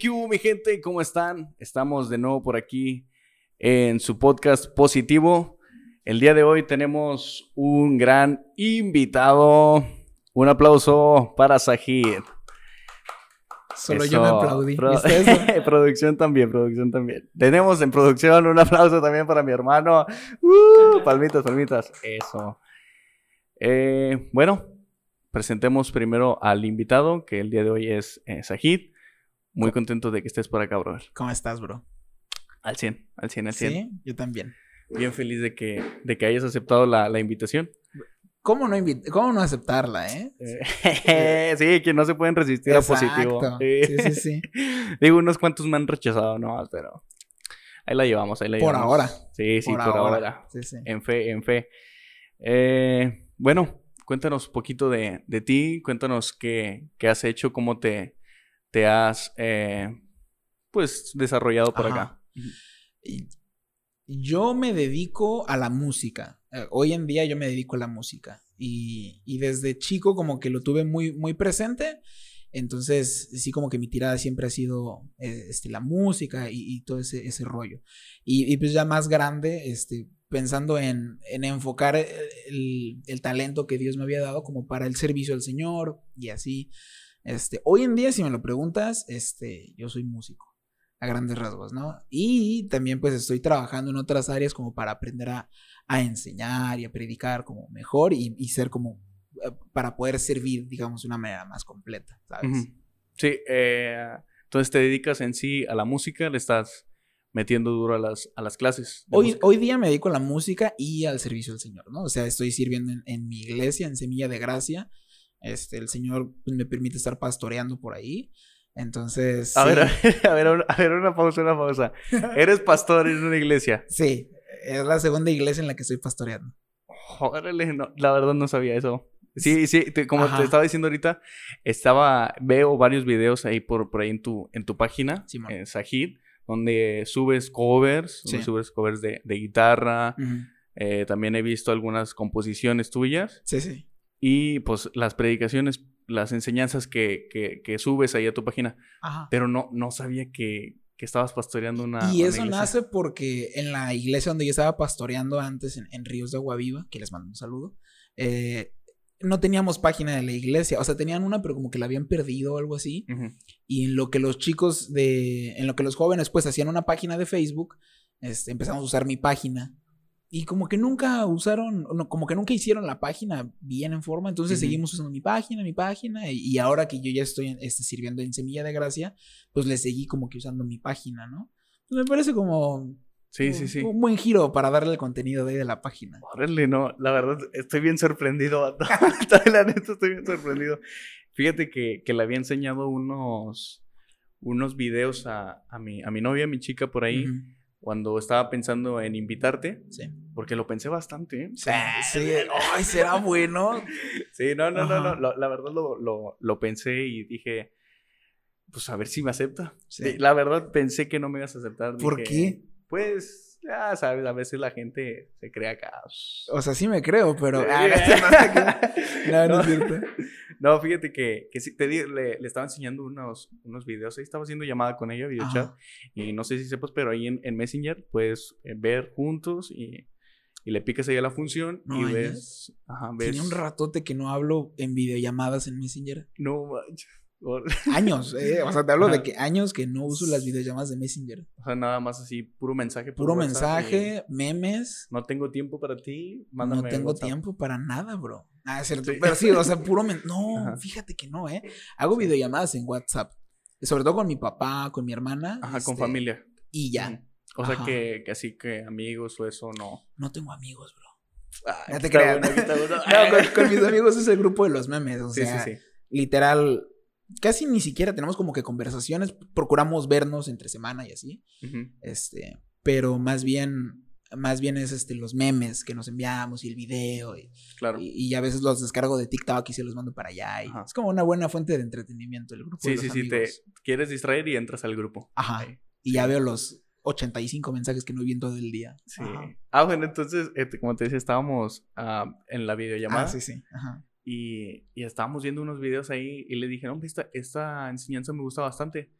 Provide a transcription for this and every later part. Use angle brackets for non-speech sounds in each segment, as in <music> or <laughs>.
Hey, mi gente, ¿cómo están? Estamos de nuevo por aquí en su podcast positivo. El día de hoy tenemos un gran invitado. Un aplauso para Sajid. Solo yo me aplaudí. <laughs> producción también, producción también. Tenemos en producción un aplauso también para mi hermano. Uh, palmitas, palmitas. Eso. Eh, bueno, presentemos primero al invitado, que el día de hoy es eh, Sajid. Muy contento de que estés por acá, bro. ¿Cómo estás, bro? Al 100, al 100, al 100. Sí, yo también. Bien feliz de que, de que hayas aceptado la, la invitación. ¿Cómo no, ¿Cómo no aceptarla, eh? eh <laughs> sí, que no se pueden resistir a positivo. Sí, sí, sí. <laughs> Digo, unos cuantos me han rechazado no, pero ahí la llevamos, ahí la por llevamos. Por ahora. Sí, sí, por, ahora. Sí, sí. En fe, en fe. Eh, bueno, cuéntanos un poquito de, de ti, cuéntanos qué, qué, has hecho, cómo te, te has, eh, pues, desarrollado por acá. Yo me dedico a la música. Eh, hoy en día yo me dedico a la música. Y, y, desde chico como que lo tuve muy, muy presente. Entonces, sí, como que mi tirada siempre ha sido eh, este, la música y, todo ese, ese rollo. Y, y, pues ya más grande, este, pensando en, en enfocar el, el, talento que Dios me había dado como para el servicio al Señor y así. Este, hoy en día, si me lo preguntas, este, yo soy músico a grandes rasgos, ¿no? Y también pues estoy trabajando en otras áreas como para aprender a, a enseñar y a predicar como mejor y, y, ser como, eh, para poder servir, digamos, de una manera más completa, ¿sabes? Sí, eh, entonces te dedicas en sí a la música, le estás metiendo duro a las, a las clases. Hoy, hoy día me dedico a la música y al servicio del Señor, ¿no? O sea, estoy sirviendo en, en mi iglesia, en Semilla de Gracia. Este, el Señor pues, me permite estar pastoreando por ahí. Entonces. A, ver, <laughs> a, ver, a ver, una pausa, una pausa. <laughs> ¿Eres pastor en una iglesia? Sí, es la segunda iglesia en la que estoy pastoreando. Órale, no, la verdad no sabía eso. Sí, sí, como te estaba diciendo ahorita, estaba, veo varios videos ahí por, por ahí en tu, en tu página, sí, eh, Sajid, donde subes covers, subes covers de, de guitarra. eh, también he visto algunas composiciones tuyas. Sí, sí. Y pues las predicaciones las enseñanzas que, que, subes ahí a tu página. Pero no, no sabía que, estabas pastoreando una. Y eso nace porque en la iglesia donde yo estaba pastoreando antes, en, Ríos de Aguaviva, que les mando un saludo, eh, no teníamos página de la iglesia. O sea, tenían una, pero como que la habían perdido o algo así. Y en lo que los chicos de. En lo que los jóvenes, pues hacían una página de Facebook, este, empezamos a usar mi página y como que nunca usaron, no, como que nunca hicieron la página bien en forma, entonces seguimos usando mi página, mi página, y, ahora que yo ya estoy este, sirviendo en Semilla de Gracia, pues le seguí como que usando mi página, ¿no? Pues me parece como... Sí, sí, sí. Un buen giro para darle el contenido de, ahí de la página. Órale, no, la verdad estoy bien sorprendido. <laughs> la neta estoy bien sorprendido. Fíjate que, que le había enseñado unos, unos videos a, a, mi, a mi novia, a mi chica por ahí cuando estaba pensando en invitarte. Sí. Porque lo pensé bastante. ¿eh? Sí, sí. Ay, será bueno. <laughs> sí, no, no, no, no. La, verdad lo, lo, lo, pensé y dije, pues a ver si me acepta. Sí. La verdad pensé que no me ibas a aceptar. ¿Por qué? Pues, ya sabes, a veces la gente se crea acá. O sea, sí me creo, pero. <laughs> <laughs> no, no, es cierto. <laughs> No, fíjate que, que sí, te le, le, estaba enseñando unos, unos videos. Ahí estaba haciendo llamada con ella, videochat. Y no sé si sepas, pero ahí en, en Messenger puedes eh, ver juntos y, y, le picas ahí a la función y ves, ajá, ves. Tiene un ratote que no hablo en videollamadas en Messenger. No manches. <laughs> años, eh, o sea, te hablo de que años que no uso las videollamadas de Messenger. O sea, nada más así, puro mensaje. Puro, mensaje, memes. No tengo tiempo para ti, mándame No tengo tiempo para nada, bro. Ah, es cierto. Pero sí, o sea, <laughs> puro No, fíjate que no, ¿eh? Hago videollamadas en WhatsApp. Sobre todo con mi papá, con mi hermana. Ajá, con este, familia. Y ya. O sea, que, que, así que amigos o eso no. No tengo amigos, bro. no te creas. <laughs> no, con, mis amigos es el grupo de los memes. O sea, sí, sí, literal, casi ni siquiera tenemos como que conversaciones. Procuramos vernos entre semana y así. Este, pero más bien más bien es este los memes que nos enviamos y el video y, claro. y, a veces los descargo de TikTok y se los mando para allá y es como una buena fuente de entretenimiento el grupo. Sí, sí, sí, te quieres distraer y entras al grupo. Ajá. Y ya veo los 85 mensajes que no vi en todo el día. Sí. Ah, bueno, entonces, este, como te decía, estábamos ah, en la videollamada. Ah, sí, sí. Ajá. Y, y, estábamos viendo unos videos ahí y le dije, hombre, esta, esta enseñanza me gusta bastante.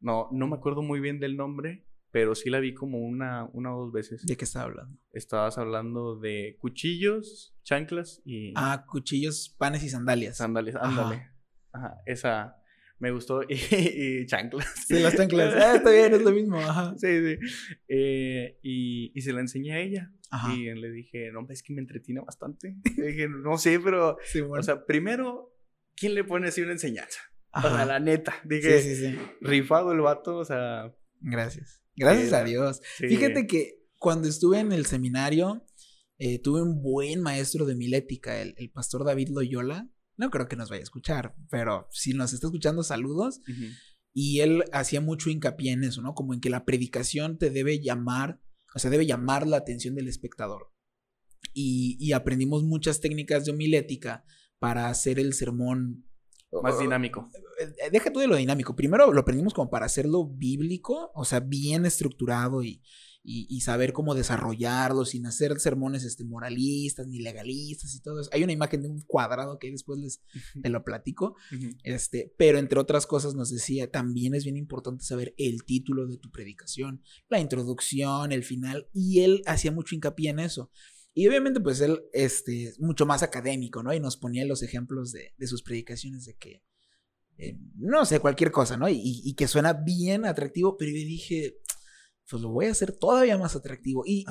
No, no me acuerdo muy bien del nombre, pero sí la vi como una, una o dos veces. ¿De qué estaba hablando? Estabas hablando de cuchillos, chanclas y... Ah, cuchillos, panes y sandalias. Sandalias, ándale. Ajá, esa me gustó. <laughs> Y, chanclas. Sí, las chanclas. <laughs> Ah, está bien, es lo mismo. Ajá. Sí, sí. Eh, y, y, se la enseñé a ella. Ajá. Y le dije, no, es que me entretiene bastante. <laughs> le dije, no sé, pero... Sí, bueno. O sea, primero, ¿quién le pone así una enseñanza? Ajá. O sea, la neta. Dije, sí, sí, sí. rifado el vato, o sea... Gracias. Gracias a Dios. Fíjate que cuando estuve en el seminario, eh, tuve un buen maestro de milética, el, el pastor David Loyola no creo que nos vaya a escuchar, pero si nos está escuchando, saludos. Y él hacía mucho hincapié en eso, ¿no? Como en que la predicación te debe llamar, o sea, debe llamar la atención del espectador. Y, y aprendimos muchas técnicas de homilética para hacer el sermón más dinámico. Eh, deja tú de lo dinámico. Primero lo aprendimos como para hacerlo bíblico, o sea, bien estructurado y, y, saber cómo desarrollarlo sin hacer sermones este, moralistas ni legalistas y todo eso. Hay una imagen de un cuadrado que después les te lo platico, este, pero entre otras cosas nos decía, también es bien importante saber el título de tu predicación, la introducción, el final, y él hacía mucho hincapié en eso. Y obviamente, pues él, este, mucho más académico, ¿no? Y nos ponía los ejemplos de, de sus predicaciones de que, eh, no sé, cualquier cosa, ¿no? Y, y, que suena bien atractivo, pero yo dije, pues lo voy a hacer todavía más atractivo. Y,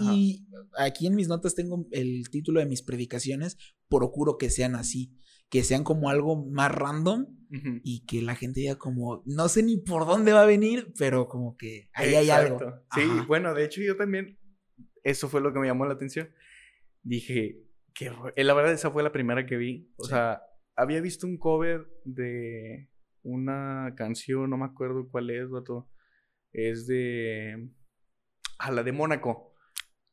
aquí en mis notas tengo el título de mis predicaciones, procuro que sean así, que sean como algo más random y que la gente diga como, no sé ni por dónde va a venir, pero como que ahí hay algo. Sí, bueno, de hecho yo también, eso fue lo que me llamó la atención. Dije, que eh, la verdad esa fue la primera que vi. O sea, había visto un cover de una canción, no me acuerdo cuál es, vato. Es de a la de Mónaco.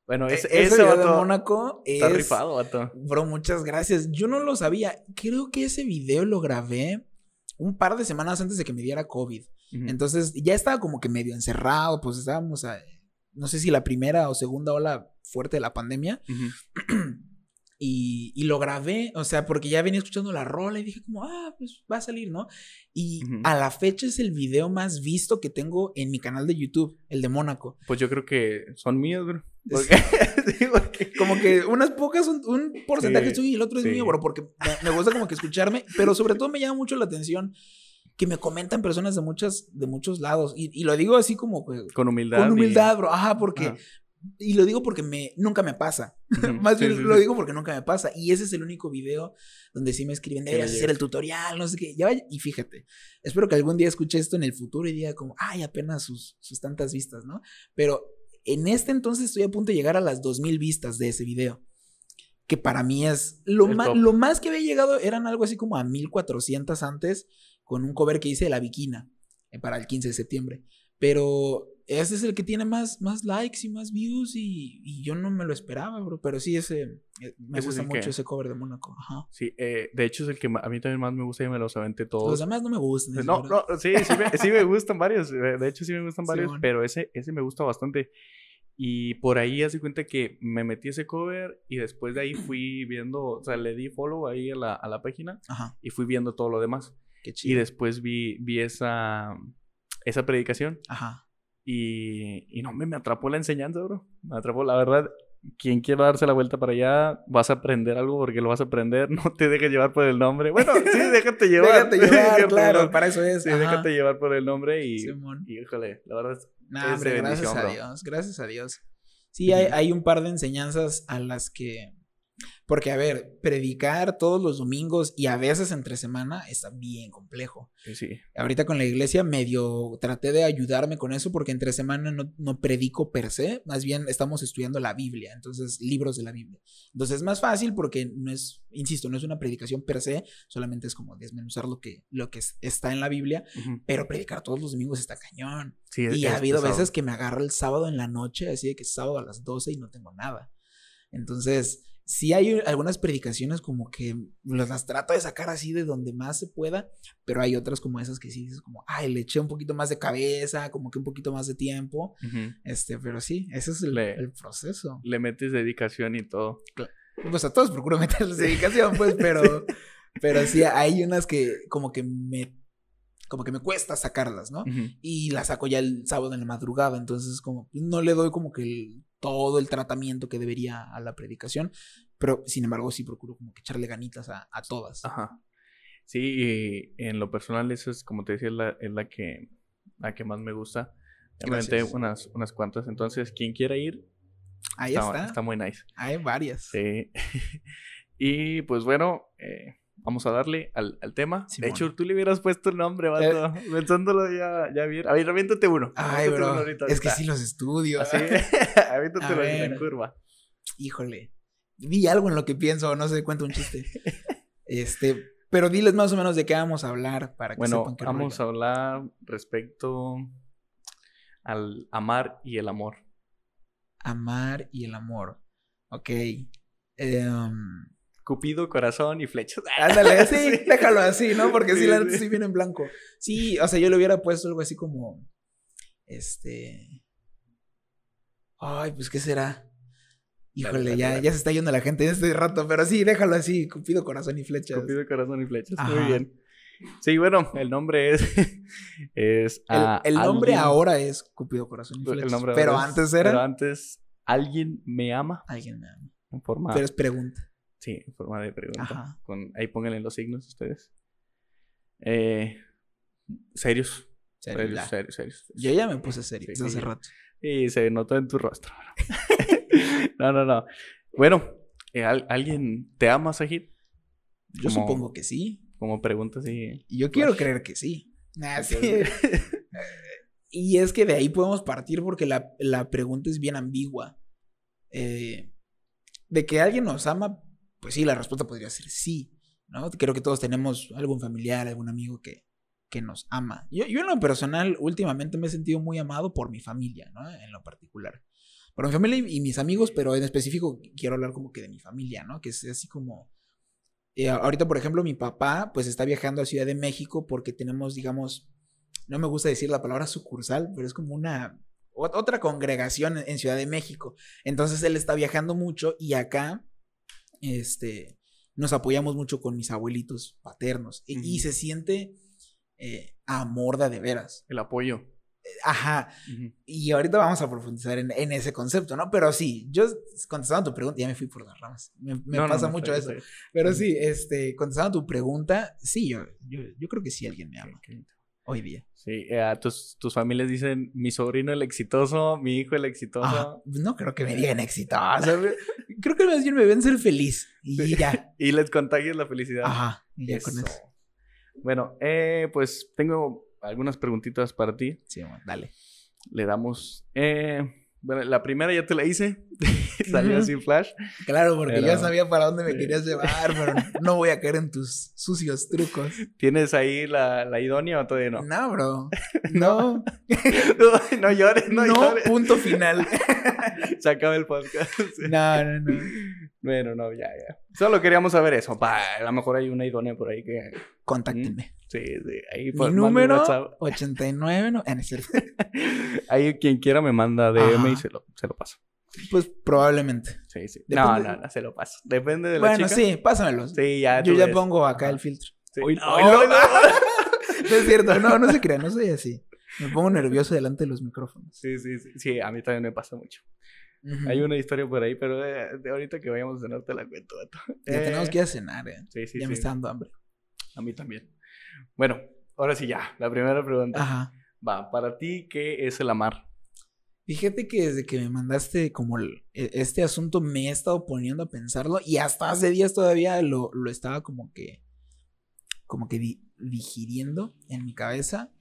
Bueno, e, es, ese video de Mónaco está rifado, vato. Bro, muchas gracias. Yo no lo sabía. Creo que ese video lo grabé un par de semanas antes de que me diera COVID. Entonces ya estaba como que medio encerrado, pues estábamos a, no sé si la primera o segunda ola fuerte de la pandemia. <clears throat> Y, lo grabé, o sea, porque ya venía escuchando la rola y dije como, ah, pues va a salir, ¿no? Y a la fecha es el video más visto que tengo en mi canal de YouTube, el de Mónaco. Pues yo creo que son míos, bro. <laughs> <laughs> Como que unas pocas, un, porcentaje es tuyo y el otro es mío, bro, porque me, gusta como que escucharme, pero sobre todo me llama mucho la atención que me comentan personas de muchas, de muchos lados. Y, lo digo así como... Con humildad. Con humildad, bro. Ajá, porque y lo digo porque me, nunca me pasa. <laughs> Más bien lo digo porque nunca me pasa. Y ese es el único video donde sí me escriben, deberías hacer el tutorial, no sé qué. Ya y fíjate, espero que algún día escuche esto en el futuro y diga como, ay, apenas sus, sus tantas vistas, ¿no? Pero en este entonces estoy a punto de llegar a las 2000 vistas de ese video. Que para mí es lo, más, lo más que había llegado eran algo así como a 1400 antes con un cover que hice de la Viquina eh, para el 15 de septiembre. Pero ese es el que tiene más, más likes y más views y, yo no me lo esperaba, bro. Pero sí, ese eh, me gusta mucho ese cover de Mónaco. Ajá. Sí, eh, de hecho es el que a mí también más me gusta y me los aventé todos. Los demás no me gustan. No, no, sí, sí me, sí me, gustan varios. De hecho sí me gustan varios, pero ese, ese me gusta bastante. Y por ahí hace cuenta que me metí ese cover y después de ahí fui viendo, o sea, le di follow ahí a la, a la página Ajá. y fui viendo todo lo demás. Qué chido. Y después vi, vi esa, esa predicación. Ajá. Y, y no, me, me atrapó la enseñanza, bro. Me atrapó, la verdad. Quien quiera darse la vuelta para allá, vas a aprender algo porque lo vas a aprender. <laughs> No te dejes llevar por el nombre. Bueno, sí, <laughs> déjate llevar. déjate <laughs> llevar, claro, para eso es. Sí, déjate llevar por el nombre y, y híjole, la verdad es, gracias a Dios, gracias a Dios. Sí, hay, hay un par de enseñanzas a las que porque, a ver, predicar todos los domingos y a veces entre semana está bien complejo. Sí. Ahorita con la iglesia medio traté de ayudarme con eso porque entre semana no, no predico per se, más bien estamos estudiando la Biblia, entonces libros de la Biblia. Entonces es más fácil porque no es, insisto, no es una predicación per se, solamente es como desmenuzar lo que, lo que está en la Biblia, pero predicar todos los domingos está cañón. Sí, y ha habido veces que me agarra el sábado en la noche, así de que es sábado a las 12 y no tengo nada. Entonces, sí hay algunas predicaciones como que las trato de sacar así de donde más se pueda, pero hay otras como esas que sí dices como, ay, le eché un poquito más de cabeza, como que un poquito más de tiempo, este, pero sí, ese es el, proceso. Le metes dedicación y todo. Pues a todos procuro meterles <laughs> dedicación, pues, pero, pero sí, hay unas que como que me como que me cuesta sacarlas, ¿no? Y las saco ya el sábado en la madrugada, entonces como no le doy como que todo el tratamiento que debería a la predicación, pero sin embargo sí procuro como que echarle ganitas a, todas. Ajá. Sí, y en lo personal eso es, como te decía, es la, es la que, la que más me gusta. Realmente unas, unas cuantas, entonces quien quiera ir, Ahí está, está. muy nice. Hay varias. Sí. <laughs> y pues bueno, eh, Vamos a darle al, tema. De hecho, tú le hubieras puesto el nombre, vato. Eh. Pensándolo ya, ya bien. A ver, aviéntate uno. Ay, bro. Es que sí los estudio. Así. <laughs> <laughs> aviéntate en curva. Híjole. Vi algo en lo que pienso, no sé, cuento un chiste. este, pero diles más o menos de qué vamos a hablar para que bueno, sepan qué vamos a hablar respecto al amar y el amor. Amar y el amor. Ok. Eh, Cupido, corazón y flechas. <laughs> Ándale, sí, déjalo así, ¿no? Porque si la neta sí viene en blanco. Sí, o sea, yo le hubiera puesto algo así como. Este. Ay, pues, ¿qué será? Híjole, ya, ya se está yendo la gente en este rato, pero sí, déjalo así, Cupido, corazón y flechas. Cupido, corazón y flechas, muy bien. Sí, bueno, el nombre es. <laughs> es el, nombre ahora es Cupido, corazón y flechas. pero antes era. Pero antes, ¿alguien me ama? Alguien me ama. En forma. Pero es pregunta. Sí, en forma de pregunta. Con, ahí pónganle los signos ustedes. Eh, serios. Serios, serios, serios, Yo ya me puse serio hace rato. Y se notó en tu rostro. <laughs> no, no, no. Bueno, eh, ¿alguien te ama, Sajid? Yo supongo que sí. Como pregunta así. Yo quiero creer que sí. <laughs> y es que de ahí podemos partir porque la, la pregunta es bien ambigua. Eh, de que alguien nos ama, pues sí, la respuesta podría ser sí, ¿no? Creo que todos tenemos algún familiar, algún amigo que, que nos ama. Yo, yo en lo personal últimamente me he sentido muy amado por mi familia, ¿no? En lo particular. Por mi familia y, mis amigos, pero en específico quiero hablar como que de mi familia, ¿no? Que es así como... Eh, ahorita, por ejemplo, mi papá pues está viajando a Ciudad de México porque tenemos, digamos, no me gusta decir la palabra sucursal, pero es como una otra congregación en Ciudad de México. Entonces él está viajando mucho y acá este, nos apoyamos mucho con mis abuelitos paternos y, se siente eh, amor de veras. El apoyo. Eh, ajá. Y ahorita vamos a profundizar en, ese concepto, ¿no? Pero sí, yo contestando tu pregunta, ya me fui por las ramas. Me, pasa mucho eso. Pero sí, este, contestando tu pregunta, sí, yo, yo, creo que sí alguien me ama hoy día. Sí, eh, tus, tus familias dicen mi sobrino el exitoso, mi hijo el exitoso. no creo que me digan exitoso. <laughs> creo que más bien me ven ser feliz y ya. <laughs> y les contagies la felicidad. Ajá, y ya con eso. Bueno, eh, pues tengo algunas preguntitas para ti. Sí, dale. Le damos. Eh, bueno, la primera ya te la hice. <laughs> Salió así flash. Claro, porque ya sabía para dónde me querías llevar, <laughs> pero no voy a caer en tus sucios trucos. ¿Tienes ahí la, la idónea o todavía no? No, bro. <laughs> No. no, llores, no, no punto final. Se acaba el podcast. No, no, no. Bueno, no, ya, ya. Solo queríamos saber eso. a lo mejor hay una idónea por ahí que... Contáctenme. Sí, sí. Ahí Mi número 89, no, en cierto. <laughs> Ahí quien quiera me manda DM y se lo, se lo paso. Pues probablemente. Sí, sí. No, no, no, se lo paso. Depende de la bueno, chica. Bueno, sí, pásamelos. Sí, ya. Yo ya pongo acá el filtro. no, no, <laughs> no. es cierto, no, no se crea, no soy así. Me pongo nervioso delante de los micrófonos. Sí, sí, sí. Sí, a mí también me pasa mucho. Hay una historia por ahí, pero de, ahorita que vayamos a cenar te la cuento, <laughs> Ya tenemos que ir a cenar, eh. Sí, sí, Ya me está dando hambre. A mí también. Bueno, ahora sí ya, la primera pregunta. Ajá. Va, para ti, ¿qué es el amar? Fíjate que desde que me mandaste como e, este asunto me he estado poniendo a pensarlo y hasta hace días todavía lo, lo estaba como que, como que digiriendo en mi cabeza.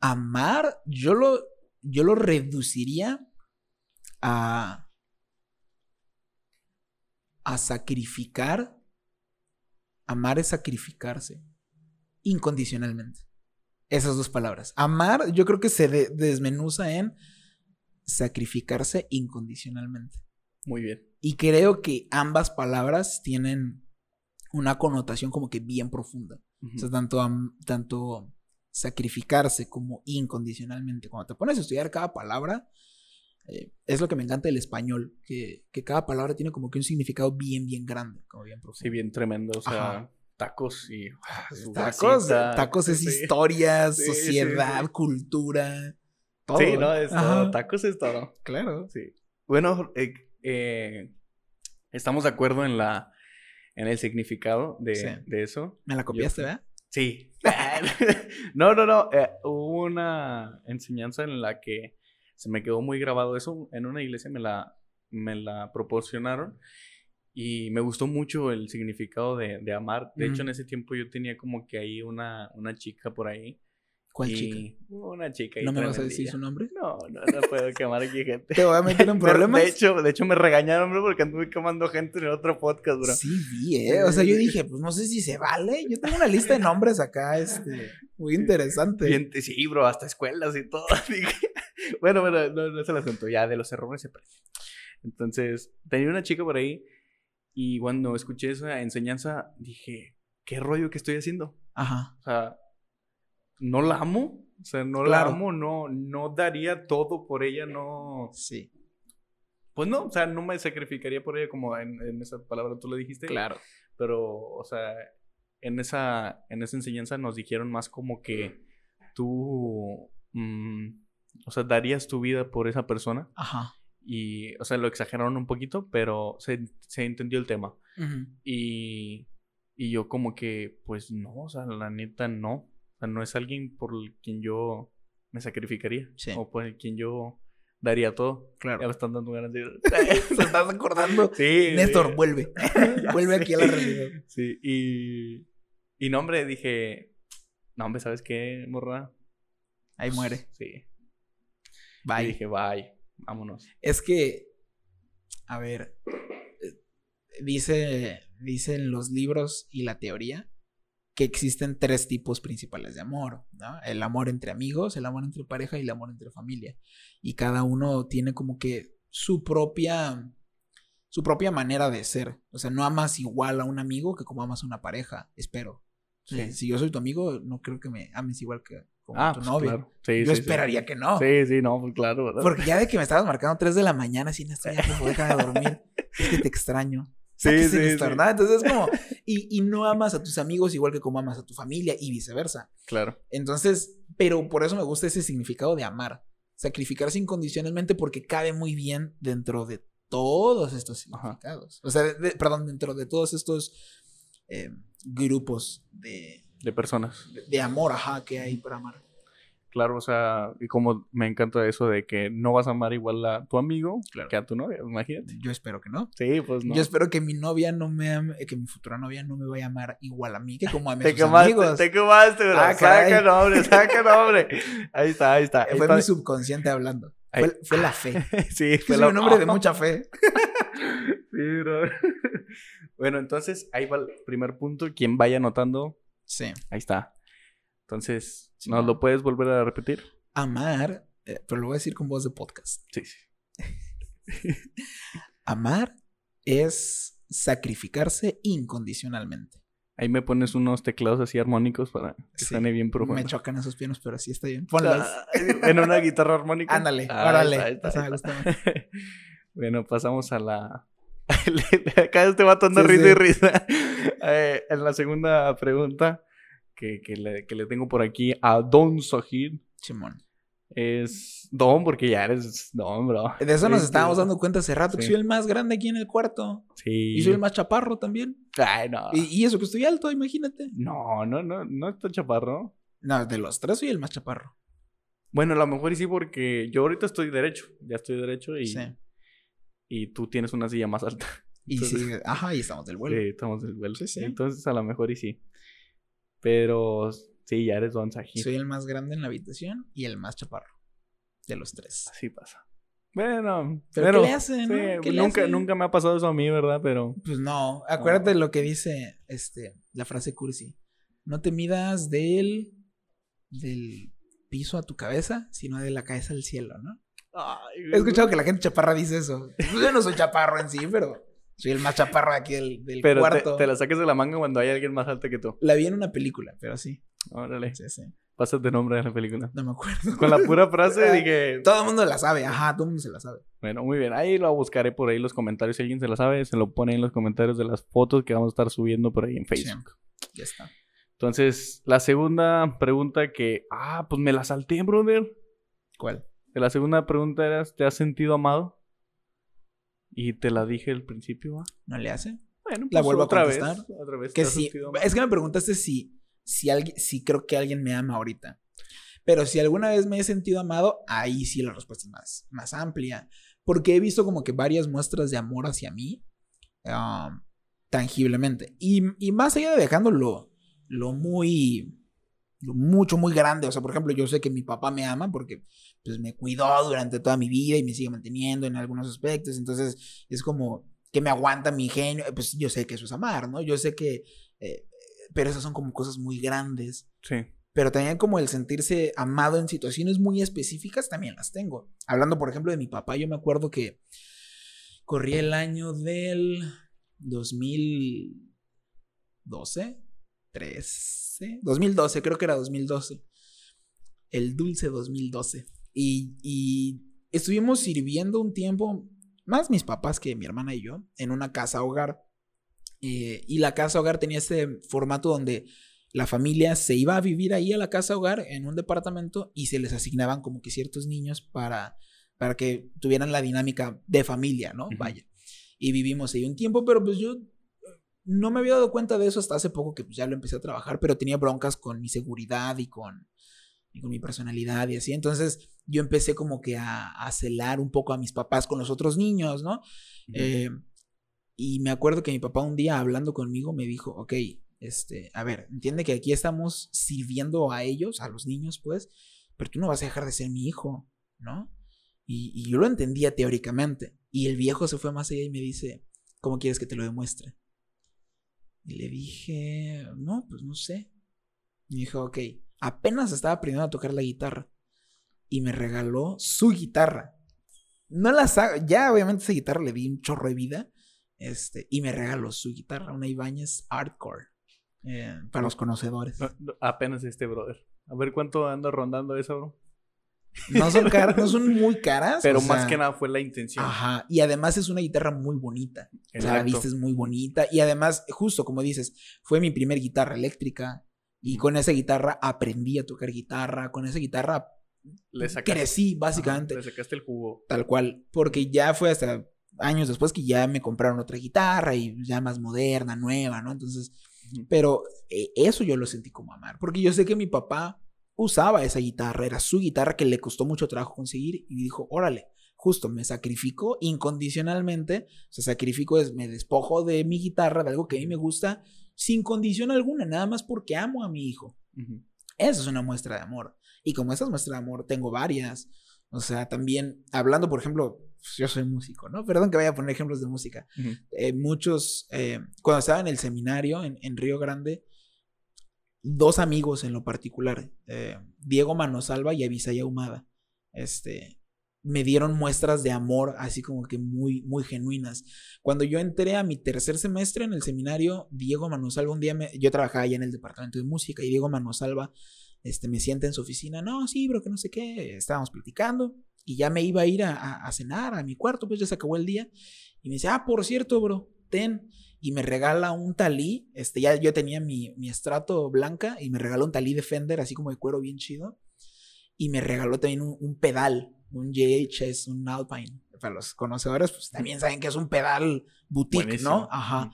Amar, yo lo, yo lo reduciría a, a sacrificar. Amar es sacrificarse incondicionalmente. Esas dos palabras. Amar, yo creo que se desmenuza en sacrificarse incondicionalmente. Muy bien. Y creo que ambas palabras tienen una connotación como que bien profunda. O sea, tanto, tanto sacrificarse como incondicionalmente. Cuando te pones a estudiar cada palabra, eh, es lo que me encanta del español, que, cada palabra tiene como que un significado bien, bien grande, como bien profundo. Sí, bien tremendo. O sea, tacos y... Ah, tacos, tacos es historia, sociedad, cultura, todo. Sí, no, es todo. Tacos es todo. Claro. Sí. Bueno, eh, eh, estamos de acuerdo en la en el significado de, de eso. ¿Me la copiaste, verdad? Sí. <laughs> no, no, no. Hubo una enseñanza en la que se me quedó muy grabado eso. En una iglesia me la, me la proporcionaron y me gustó mucho el significado de, de amar. De hecho, en ese tiempo yo tenía como que ahí una, una chica por ahí ¿Cuál chica? Una chica. ¿No me vas a decir su nombre? No, no, no puedo <laughs> quemar aquí gente. ¿Te voy a meter en <laughs> problemas? De hecho, de hecho me regañaron, bro, porque anduve quemando gente en el otro podcast, bro. Sí, vi, ¿eh? O sea, yo dije, pues no sé si se vale. Yo tengo una lista de nombres acá, este, muy interesante. sí, bro, hasta escuelas y todo. <laughs> <laughs> bueno, bueno, no, no se lo asunto. Ya, de los errores se aprende. Entonces, tenía una chica por ahí y cuando escuché esa enseñanza, dije, ¿qué rollo que estoy haciendo? Ajá. O sea, no la amo. O sea, no la amo, no, no daría todo por ella, no. Sí. Pues no, o sea, no me sacrificaría por ella como en, esa palabra tú lo dijiste. Claro. Pero, o sea, en esa, en esa enseñanza nos dijeron más como que tú, mm, o sea, darías tu vida por esa persona. Ajá. Y, o sea, lo exageraron un poquito, pero se, se entendió el tema. Y, y yo como que, pues no, o sea, la neta no no es alguien por quien yo me sacrificaría. O por quien yo daría todo. Claro. Ya me están dando ganas de... <laughs> ¿Se estás acordando? Sí. Néstor, vuelve. <laughs> vuelve aquí a la realidad. Sí, y... Y no, hombre, dije... No, hombre, ¿sabes qué, morra? Ahí muere. Sí. Bye. Y dije, bye. Vámonos. Es que... A ver... Eh, dice... Dicen los libros y la teoría que existen tres tipos principales de amor, ¿no? El amor entre amigos, el amor entre pareja y el amor entre familia. Y cada uno tiene como que su propia su propia manera de ser. O sea, no amas igual a un amigo que como amas a una pareja, espero. Si yo soy tu amigo, no creo que me ames igual que como ah, tu pues novio. yo esperaría que no. Sí, sí, no, pues claro. Porque ya de que me estabas marcando 3 de la mañana, así no estoy ya, déjame dormir. <laughs> es que te extraño. Sí, sí, Entonces es como, y, y, no amas a tus amigos igual que como amas a tu familia y viceversa. Claro. Entonces, pero por eso me gusta ese significado de amar. Sacrificarse incondicionalmente porque cabe muy bien dentro de todos estos significados. O sea, perdón, dentro de todos estos eh, grupos de... De personas. De, de amor, ajá, que hay para amar. Claro, o sea, y como me encanta eso de que no vas a amar igual a tu amigo que a tu novia, imagínate. Yo espero que no. Sí, pues no. Yo espero que mi novia no me ame, que mi futura novia no me vaya a amar igual a mí que como a <laughs> mis amigos. Te quemaste, bro. Ah, saca nombre, saca nombre. Ahí está, ahí está. Fue mi subconsciente hablando. Fue, la fe. <laughs> sí, fue la... un nombre de <laughs> mucha fe. sí, bro. bueno, entonces ahí va el primer punto. Quien vaya anotando. Sí. Ahí está. Entonces, ¿nos lo puedes volver a repetir? Amar, eh, pero lo voy a decir con voz de podcast. Sí, sí. <laughs> Amar es sacrificarse incondicionalmente. Ahí me pones unos teclados así armónicos para que suene bien profundo. Me chocan esos pianos, pero así está bien. Ponlas. Ah, en una guitarra armónica. <laughs> Ándale, ah, órale. <laughs> bueno, pasamos a la. Cada vez te va a risa y risa. <laughs> Eh, en la segunda pregunta que, le, tengo por aquí a Don Sahid. Simón. Es Don, porque ya eres Don, bro. De eso nos estábamos dando cuenta hace rato, que soy el más grande aquí en el cuarto. Sí. Y soy el más chaparro también. Ay, no. Y, eso que estoy alto, imagínate. No, no, no, no estoy chaparro. No, de los tres soy el más chaparro. Bueno, a lo mejor sí, porque yo ahorita estoy derecho. Ya estoy derecho y. Y tú tienes una silla más alta. <laughs> Y sí, ajá, y estamos del vuelo. Sí, estamos del vuelo. Sí, sí. Entonces, a lo mejor y sí. Pero sí, ya eres Don Sajid. Soy el más grande en la habitación y el más chaparro. De los tres. Así pasa. Bueno, pero, ¿qué le hacen? nunca, nunca me ha pasado eso a mí, ¿verdad? Pero. Pues no. Acuérdate de lo que dice este, la frase cursi. No te midas del, del piso a tu cabeza, sino de la cabeza al cielo, ¿no? He escuchado que la gente chaparra dice eso. Yo no soy chaparro en sí, pero soy el más chaparro aquí del, del pero cuarto. Te, te, la saques de la manga cuando hay alguien más alto que tú. La vi en una película, pero sí. Órale. Sí, sí. Pásate nombre de la película. No me acuerdo. Con la pura frase <laughs> dije. Todo el mundo la sabe, ajá, todo el mundo se la sabe. Bueno, muy bien. Ahí lo buscaré por ahí los comentarios. Si alguien se la sabe, se lo pone en los comentarios de las fotos que vamos a estar subiendo por ahí en Facebook. Ya está. Entonces, la segunda pregunta que. Ah, pues me la salté, brother. ¿Cuál? La segunda pregunta era: ¿te has sentido amado? Y te la dije al principio, ¿No le hace? Bueno, pues la vuelvo otra a contestar. Vez, otra vez. Que sí. Es que me preguntaste si, si, alguien, si creo que alguien me ama ahorita. Pero si alguna vez me he sentido amado, ahí sí la respuesta es más, más amplia. Porque he visto como que varias muestras de amor hacia mí. Um, tangiblemente. Y, y, más allá de dejándolo lo muy, lo mucho, muy grande. O sea, por ejemplo, yo sé que mi papá me ama porque pues me cuidó durante toda mi vida y me sigue manteniendo en algunos aspectos. Entonces, es como que me aguanta mi genio. Pues yo sé que eso es amar, ¿no? Yo sé que... Eh, pero esas son como cosas muy grandes. Sí. Pero también como el sentirse amado en situaciones muy específicas, también las tengo. Hablando, por ejemplo, de mi papá, yo me acuerdo que corría el año del 2012, 13, 2012, creo que era 2012. El dulce 2012. Y, y estuvimos sirviendo un tiempo, más mis papás que mi hermana y yo, en una casa hogar. Eh, y la casa hogar tenía este formato donde la familia se iba a vivir ahí a la casa hogar en un departamento y se les asignaban como que ciertos niños para, para que tuvieran la dinámica de familia, ¿no? Vaya. Y vivimos ahí un tiempo, pero pues yo no me había dado cuenta de eso hasta hace poco que pues ya lo empecé a trabajar, pero tenía broncas con mi seguridad y con, con mi personalidad y así. Entonces yo empecé como que a, a celar un poco a mis papás con los otros niños, ¿no? Eh, y me acuerdo que mi papá un día hablando conmigo me dijo, ok, este, a ver, entiende que aquí estamos sirviendo a ellos, a los niños, pues, pero tú no vas a dejar de ser mi hijo, ¿no? Y, y yo lo entendía teóricamente. Y el viejo se fue más allá y me dice, ¿cómo quieres que te lo demuestre? Y le dije, no, pues no sé. Y me dijo, ok, apenas estaba aprendiendo a tocar la guitarra. Y me regaló su guitarra. No la ya obviamente esa guitarra le di un chorro de vida. Este, y me regaló su guitarra, una Ibáñez Hardcore. Eh, para los conocedores. apenas este brother. A ver cuánto anda rondando eso, bro. No son caras, no son <laughs> muy caras. Pero más que nada fue la intención. Ajá. Y además es una guitarra muy bonita. O sea, la vista es muy bonita. Y además, justo como dices, fue mi primer guitarra eléctrica. Y con esa guitarra aprendí a tocar guitarra. Con esa guitarra le crecí, básicamente. le sacaste el jugo. Tal cual. Porque ya fue hasta años después que ya me compraron otra guitarra y ya más moderna, nueva, ¿no? Entonces, pero eh, eso yo lo sentí como amar. Porque yo sé que mi papá usaba esa guitarra, era su guitarra que le costó mucho trabajo conseguir y dijo, órale, justo me sacrifico incondicionalmente, o sea, sacrifico es, me despojo de mi guitarra, de algo que a mí me gusta, sin condición alguna, nada más porque amo a mi hijo. Esa es una muestra de amor. Y como esas muestras de amor, tengo varias. O sea, también hablando, por ejemplo, pues, yo soy músico, ¿no? Perdón que vaya a poner ejemplos de música. Eh, muchos, eh, cuando estaba en el seminario en, en Río Grande, dos amigos en lo particular, eh, Diego Manosalva y Avisaya Humada, este, me dieron muestras de amor así como que muy, muy genuinas. Cuando yo entré a mi tercer semestre en el seminario, Diego Manosalva, un día yo trabajaba allá en el departamento de música y Diego Manosalva este, me sienta en su oficina, no, sí, bro, que no sé qué, estábamos platicando y ya me iba a ir a, cenar a mi cuarto, pues ya se acabó el día y me dice, ah, por cierto, bro, ten y me regala un talí. Este, ya yo tenía mi, mi estrato blanca y me regaló un talí de Fender, así como de cuero bien chido. Y me regaló también un, pedal, un JHS, un Alpine. Para los conocedores, pues también saben que es un pedal boutique, ¿no? Ajá.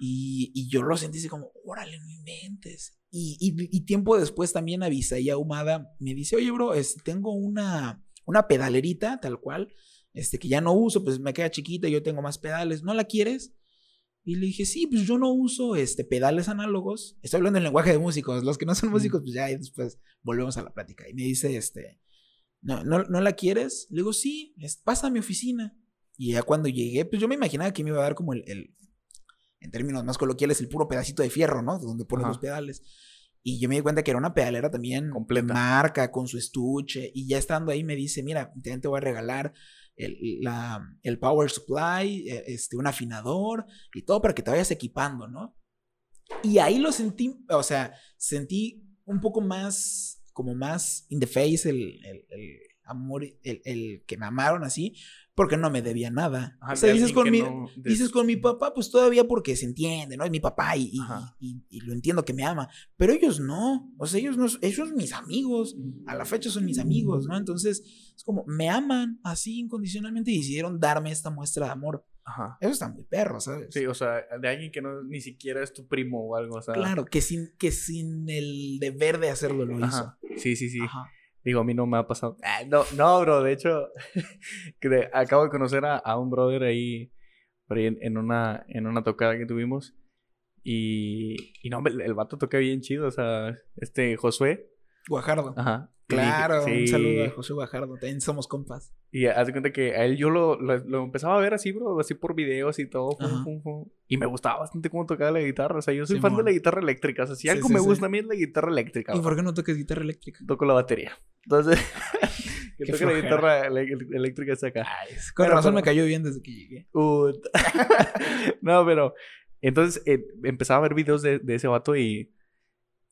Y, y, yo lo sentí así como, órale, no inventes. Y, y, tiempo después también avisa y Ahumada me dice, oye, bro, este, tengo una, una pedalerita tal cual, este, que ya no uso, pues me queda chiquita, yo tengo más pedales, ¿no la quieres? Y le dije, sí, pues yo no uso este, pedales análogos. Estoy hablando en lenguaje de músicos. Los que no son músicos, pues ya después volvemos a la plática. Y me dice, este, ¿no, no, ¿no la quieres? Le digo, sí, pasa a mi oficina. Y ya cuando llegué, pues yo me imaginaba que me iba a dar como el, el en términos más coloquiales, el puro pedacito de fierro, ¿no? Donde ponen los pedales. Y yo me di cuenta que era una pedalera también completa. Marca, con su estuche. Y ya estando ahí me dice, mira, te voy a regalar el, la, el power supply, e, este, un afinador y todo para que te vayas equipando, ¿no? Y ahí lo sentí, o sea, sentí un poco más, como más in the face el, el, amor, el, el que me amaron así, porque no me debía nada. o sea, dices con, mi, dices con mi papá, pues todavía porque se entiende, ¿no? Es mi papá y, y, y, lo entiendo que me ama. Pero ellos no. O sea, ellos no, ellos son mis amigos. A la fecha son mis amigos, ¿no? Entonces, es como, me aman así incondicionalmente y decidieron darme esta muestra de amor. Ajá. Eso está muy perro, ¿sabes? Sí, o sea, de alguien que no ni siquiera es tu primo o algo, o sea. Claro, que sin, que sin el deber de hacerlo lo hizo. Sí, sí, sí. Ajá. Digo, a mí no me ha pasado. Ah, no, no, bro. De hecho, <laughs> acabo de conocer a, un brother ahí en, una, en una tocada que tuvimos. Y, y no, el, el vato toca bien chido. O sea, este Josué. Guajardo. Ajá. Claro, un saludo a José Guajardo. También somos compas. Y haz de cuenta que a él yo lo, lo, empezaba a ver así, bro, así por videos y todo. Y me gustaba bastante cómo tocaba la guitarra. O sea, yo soy fan de la guitarra eléctrica. O sea, si algo me gusta a mí es la guitarra eléctrica. ¿Y por qué no tocas guitarra eléctrica? Toco la batería. Entonces, <laughs> que toque la guitarra eléctrica está acá. con razón me cayó bien desde que llegué. <laughs> no, pero entonces eh, empezaba a ver videos de, de, ese vato y,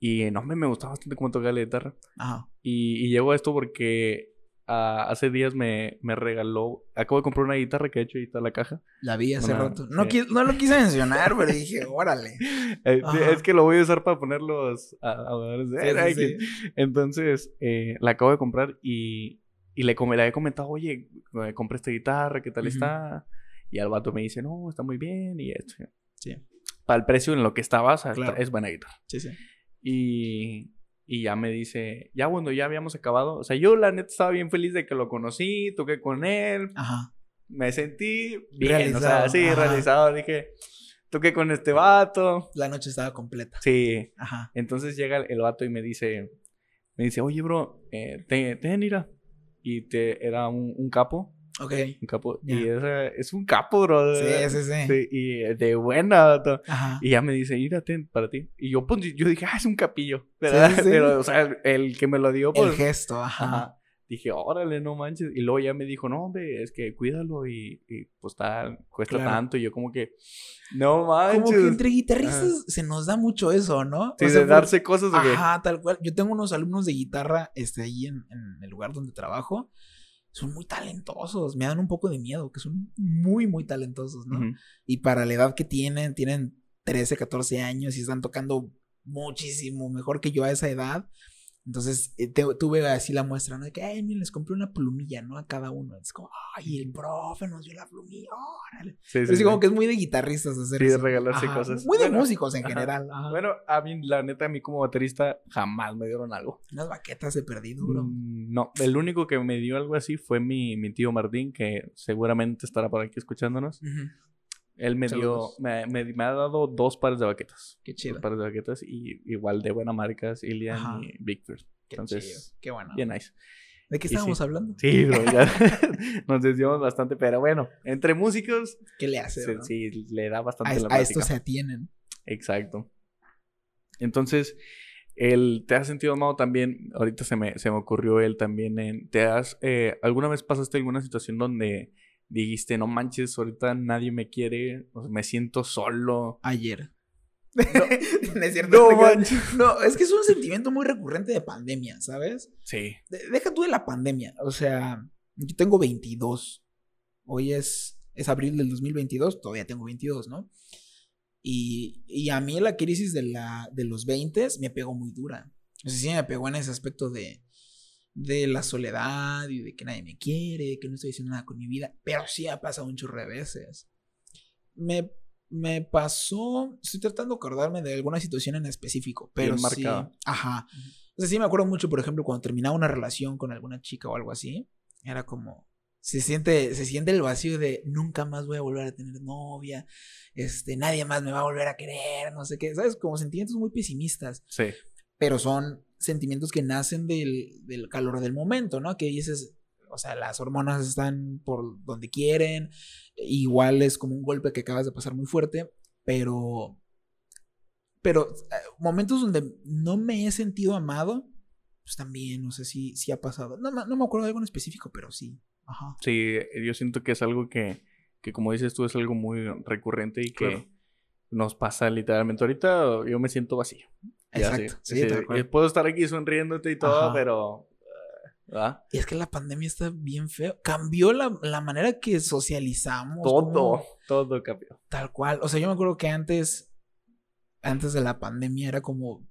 y no, me, me gustaba bastante cómo tocaba la guitarra. Ajá. Y, y llegó a esto porque uh, hace días me, me, regaló. Acabo de comprar una guitarra que he hecho ahí está la caja. La vi hace rato. No, no, lo quise mencionar, pero dije, <laughs> órale. Eh, es que lo voy a usar para poner los Entonces, eh, la acabo de comprar y, y le, le he comentado, oye, compré esta guitarra, ¿qué tal está? Y al vato me dice, no, está muy bien y esto. Sí. Para el precio en lo que estaba, es buena guitarra. Sí, sí. Y, y ya me dice, ya bueno, ya habíamos acabado. O sea, yo la neta estaba bien feliz de que lo conocí, toqué con él. Ajá. Me sentí bien, o sea, sí, realizado. Dije, toqué con este vato. La noche estaba completa. Sí. Ajá. Entonces llega el, vato y me dice, me dice, oye, bro, eh, ten, ira. Y te, era un, un capo Ok. Un capo. Y es un capo, bro. Sí, sí, sí. y de buena. Ajá. Y ya me dice, írate para ti. Y yo, pues, yo dije, ah, es un capillo. ¿verdad? Pero, o sea, el que me lo dio, pues. El gesto, ajá dije, órale, no manches. Y luego ya me dijo, no, hombre, es que cuídalo y, pues tal, cuesta tanto. Y yo como que, no manches. Como que entre guitarristas se nos da mucho eso, ¿no? Sí, de darse cosas de Ajá, tal cual. Yo tengo unos alumnos de guitarra, este, ahí en, en el lugar donde trabajo. Son muy talentosos, me dan un poco de miedo, que son muy, muy talentosos, ¿no? Y para la edad que tienen, tienen 13, 14 años y están tocando muchísimo mejor que yo a esa edad. Entonces eh, tuve así la muestra, ¿no? De que, ay, miren, les compré una plumilla, ¿no? A cada uno. Es como, ay, el profe nos dio la plumilla, órale. Sí, sí, como que es muy de guitarristas hacer sí, de regalarse cosas. Muy de músicos en general. Bueno, a mí, la neta, a mí como baterista jamás me dieron algo. Unas baquetas he perdido, bro. Mm, no, el único que me dio algo así fue mi, mi tío Martín, que seguramente estará por aquí escuchándonos. Él me dio, me, me, ha dado dos pares de baquetas. Qué chido. Dos pares de baquetas y igual de buena marca, Ilian y Bigford. Qué Entonces, Qué bueno. Bien nice. ¿De qué estábamos hablando? Sí, bro, ya <laughs> <laughs> nos desviamos bastante, pero bueno, entre músicos. ¿Qué le hace? Sí, le da bastante a, la A esto se atienen. Exacto. Entonces, el, ¿te has sentido amado también? Ahorita se me, se me ocurrió él también. En, ¿Te has, eh, alguna vez pasaste alguna situación donde dijiste, no manches, ahorita nadie me quiere, me siento solo. Ayer. No, <laughs> es cierto. No, es que es un sentimiento muy recurrente de pandemia, ¿sabes? Sí. deja tú de la pandemia. O sea, yo tengo 22. Hoy es, es abril del 2022, todavía tengo 22, ¿no? Y, y a mí la crisis de, la, de los 20 me pegó muy dura. O sea, sí me pegó en ese aspecto de, de la soledad y de que nadie me quiere, que no estoy haciendo nada con mi vida, pero sí ha pasado un chorro de veces. Me, me pasó, estoy tratando de acordarme de alguna situación en específico, pero sí, ajá. O sea, sí me acuerdo mucho, por ejemplo, cuando terminaba una relación con alguna chica o algo así, era como se siente se siente el vacío de nunca más voy a volver a tener novia, este, nadie más me va a volver a querer, no sé qué, ¿sabes? Como sentimientos muy pesimistas. Sí. Pero son sentimientos que nacen del, del calor del momento, ¿no? Que dices, o sea, las hormonas están por donde quieren, igual es como un golpe que acabas de pasar muy fuerte, pero, pero eh, momentos donde no me he sentido amado, pues también, no sé si, si ha pasado. No, no me acuerdo de algo en específico, pero sí. Ajá. Sí, yo siento que es algo que, que como dices tú, es algo muy recurrente y que nos pasa literalmente. Ahorita yo me siento vacío. Exacto. Sí, Puedo estar aquí sonriéndote y todo, pero. ¿Ah? Y es que la pandemia está bien feo. Cambió la, la manera que socializamos. Todo, todo cambió. Tal cual. O sea, yo me acuerdo que antes, antes de la pandemia era como,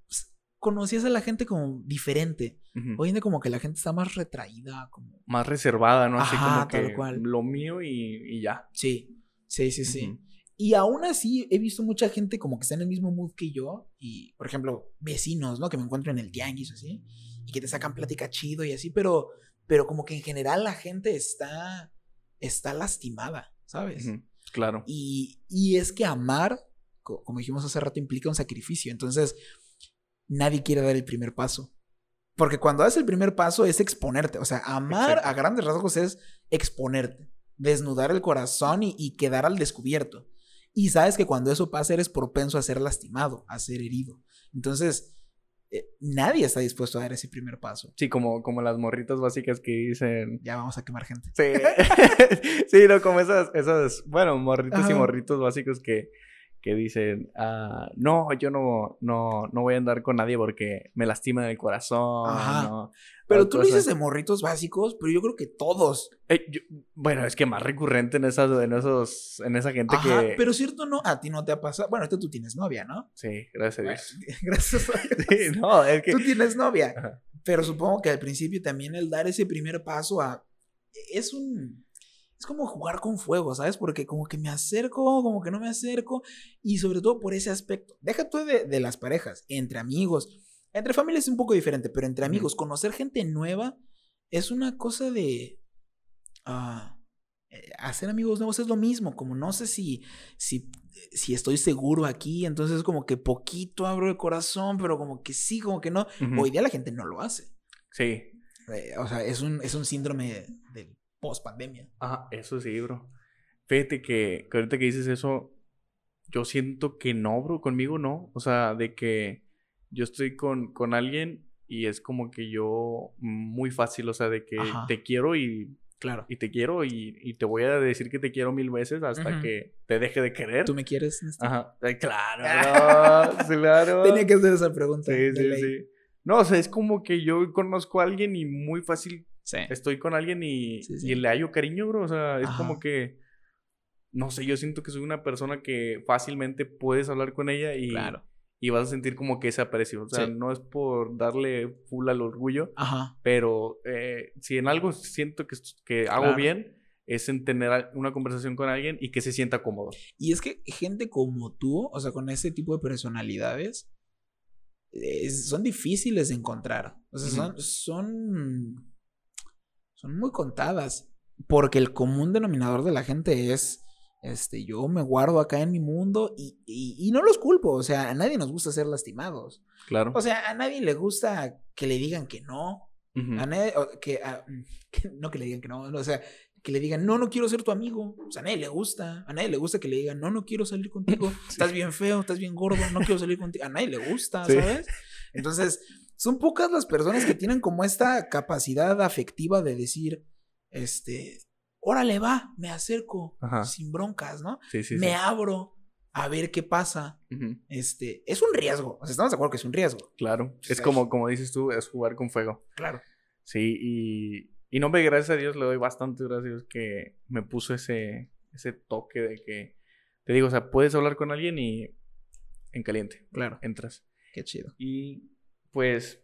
conocías a la gente como diferente. Hoy en día como que la gente está más retraída, como... Más reservada, ¿no? Así como que tal cual. lo mío y, ya. Sí, sí, sí, sí. Y aún así he visto mucha gente como que está en el mismo mood que yo. Y, por ejemplo, vecinos, ¿no? Que me encuentro en el tianguis así. Y que te sacan plática chido y así. Pero, pero como que en general la gente está, está lastimada, ¿sabes? Claro. Y, y es que amar, como dijimos hace rato, implica un sacrificio. Entonces, nadie quiere dar el primer paso. Porque cuando das el primer paso es exponerte. O sea, amar a grandes rasgos es exponerte. Desnudar el corazón y, y quedar al descubierto. Y sabes que cuando eso pasa eres propenso a ser lastimado, a ser herido. Entonces, eh, nadie está dispuesto a dar ese primer paso. Sí, como, como las morritas básicas que dicen... Ya vamos a quemar gente. Sí, <laughs> sí no, como esas, esas, bueno, morritos y morritos básicos que que dicen, ah, no, yo no, no, no voy a andar con nadie porque me lastima el corazón. Ajá. Pero tú lo dices de morritos básicos, pero yo creo que todos. Eh, bueno, es que más recurrente en esas, en esos, en esa gente Ajá, que. Pero cierto, no, a ti no te ha pasado. Bueno, tú, tú tienes novia, ¿no? Sí, gracias a Dios. <laughs> gracias a <laughs> Dios. Sí, no, es que. Tú tienes novia. Pero supongo que al principio también el dar ese primer paso a. Es un es como jugar con fuego, ¿sabes? Porque como que me acerco, como que no me acerco, y sobre todo por ese aspecto. Deja tú de, las parejas, entre amigos, entre familias es un poco diferente, pero entre amigos, conocer gente nueva es una cosa de... Eh, hacer amigos nuevos es lo mismo, como no sé si, si, si estoy seguro aquí, entonces como que poquito abro el corazón, pero como que sí, como que no. Hoy día la gente no lo hace. Sí. Eh, o sea, es un, es un síndrome del post pandemia. Ah, eso sí, bro. Fíjate que, que, ahorita que dices eso, yo siento que no, bro, conmigo no. O sea, de que yo estoy con, con alguien y es como que yo muy fácil, o sea, de que te quiero y Claro. Y te quiero y, y, te voy a decir que te quiero mil veces hasta que te deje de querer. ¿Tú me quieres? Ajá. claro, claro. <laughs> Tenía que hacer esa pregunta. Sí, sí, sí. No, o sea, es como que yo conozco a alguien y muy fácil Estoy con alguien y, y le hallo cariño, bro. O sea, es como que. No sé, yo siento que soy una persona que fácilmente puedes hablar con ella y. Y vas a sentir como que ese aprecio. O sea, no es por darle full al orgullo. Ajá. Pero eh, si en algo siento que, que hago bien, es en tener una conversación con alguien y que se sienta cómodo. Y es que gente como tú, o sea, con ese tipo de personalidades, son difíciles de encontrar. O sea, son, son son muy contadas. Porque el común denominador de la gente es, este, yo me guardo acá en mi mundo y, y, no los culpo. O sea, a nadie nos gusta ser lastimados. Claro. O sea, a nadie le gusta que le digan que no. A nadie, <laughs> que, no que le digan que no, o sea, que le digan, no, no quiero ser tu amigo. O sea, a nadie le gusta. A nadie le gusta que le digan, no, no quiero salir contigo. <laughs> Estás bien feo, estás bien gordo, no quiero salir contigo. A nadie le gusta, ¿sabes? Entonces, son pocas las personas que tienen como esta capacidad afectiva de decir, este, órale, va, me acerco, sin broncas, ¿no? Sí, sí, me abro a ver qué pasa. Este, es un riesgo. O sea, estamos de acuerdo que es un riesgo. Claro. es como, como dices tú, es jugar con fuego. Claro. Sí, y, y no me gracias a Dios, le doy bastante gracias a Dios que me puso ese, ese toque de que, te digo, o sea, puedes hablar con alguien y en caliente. Claro. Entras. Qué chido. Y pues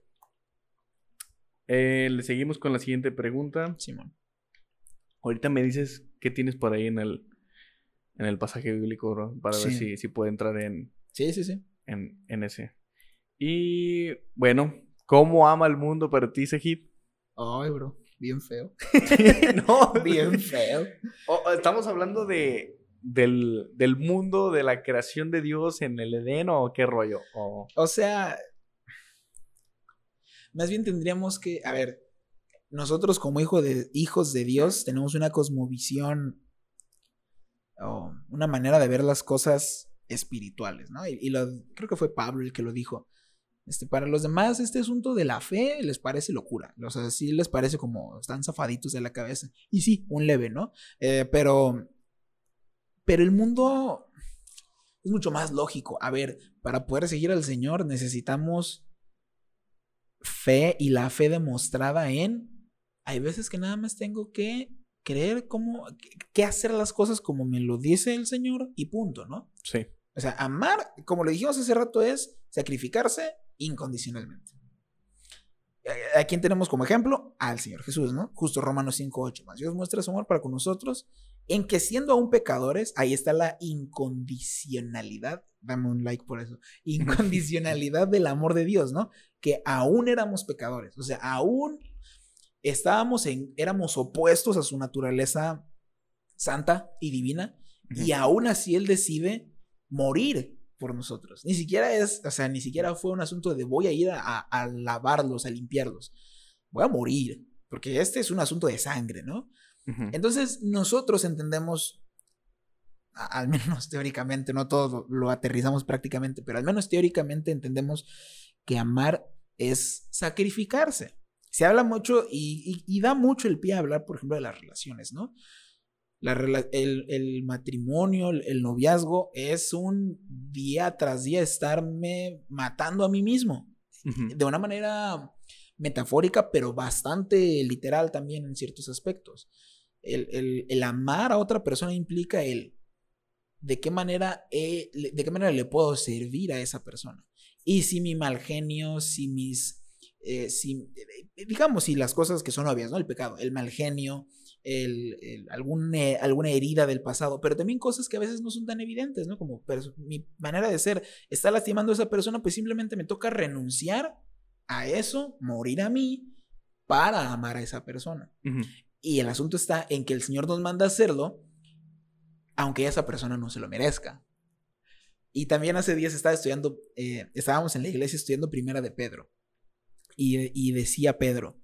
eh, le seguimos con la siguiente pregunta. Simón. Ahorita me dices qué tienes por ahí en el, en el pasaje bíblico, bro, para ver si, si puede entrar en. Sí, sí, sí. En, en ese. Y bueno, ¿cómo ama el mundo para ti, Sejid? Ay, bro, bien feo. <laughs> <laughs> no, bien feo. estamos hablando de del, del, mundo, de la creación de Dios en el Edén o qué rollo? O sea, más bien tendríamos que, a ver, nosotros como de, hijos de Dios tenemos una cosmovisión o una manera de ver las cosas espirituales, ¿no? Y, lo, creo que fue Pablo el que lo dijo. Este, para los demás, este asunto de la fe les parece locura. O sea, sí les parece como están zafaditos de la cabeza. Y sí, un leve, ¿no? Eh, pero, pero el mundo es mucho más lógico. A ver, para poder seguir al Señor necesitamos fe y la fe demostrada en hay veces que nada más tengo que creer cómo, qué hacer las cosas como me lo dice el Señor y punto, ¿no? Sí. O sea, amar, como lo dijimos hace rato, es sacrificarse incondicionalmente. ¿A quién tenemos como ejemplo? Al Señor Jesús, ¿no? Justo Romanos 5.8. Más Dios muestra su amor para con nosotros en que siendo aún pecadores, ahí está la incondicionalidad. Dame un like por eso. <laughs> Incondicionalidad del amor de Dios, ¿no? Que aún éramos pecadores. O sea, aún estábamos en, éramos opuestos a su naturaleza santa y divina. Y aún así Él decide morir por nosotros. Ni siquiera es, o sea, ni siquiera fue un asunto de voy a ir a, lavarlos, a limpiarlos. Voy a morir, porque este es un asunto de sangre, ¿no? Entonces, nosotros entendemos, al menos <laughs> teóricamente, no todos lo, aterrizamos prácticamente, pero al menos teóricamente entendemos que amar es sacrificarse. Se habla mucho y da mucho el pie a hablar, por ejemplo, de las relaciones, ¿no? el, matrimonio, el, noviazgo es un día tras día estarme matando a mí mismo. De una manera metafórica, pero bastante literal también en ciertos aspectos. El, amar a otra persona implica el de qué manera de qué manera le puedo servir a esa persona. Y si mi mal genio, si mis eh, si, digamos, si las cosas que son obvias, ¿no? El pecado, el mal genio, el, algún, eh, alguna herida del pasado, pero también cosas que a veces no son tan evidentes, ¿no? Como mi manera de ser está lastimando a esa persona, pues simplemente me toca renunciar a eso, morir a mí, para amar a esa persona. Y el asunto está en que el Señor nos manda a hacerlo, aunque esa persona no se lo merezca. Y también hace días estaba estudiando, eh, estábamos en la iglesia estudiando Primera de Pedro. Y, y decía Pedro,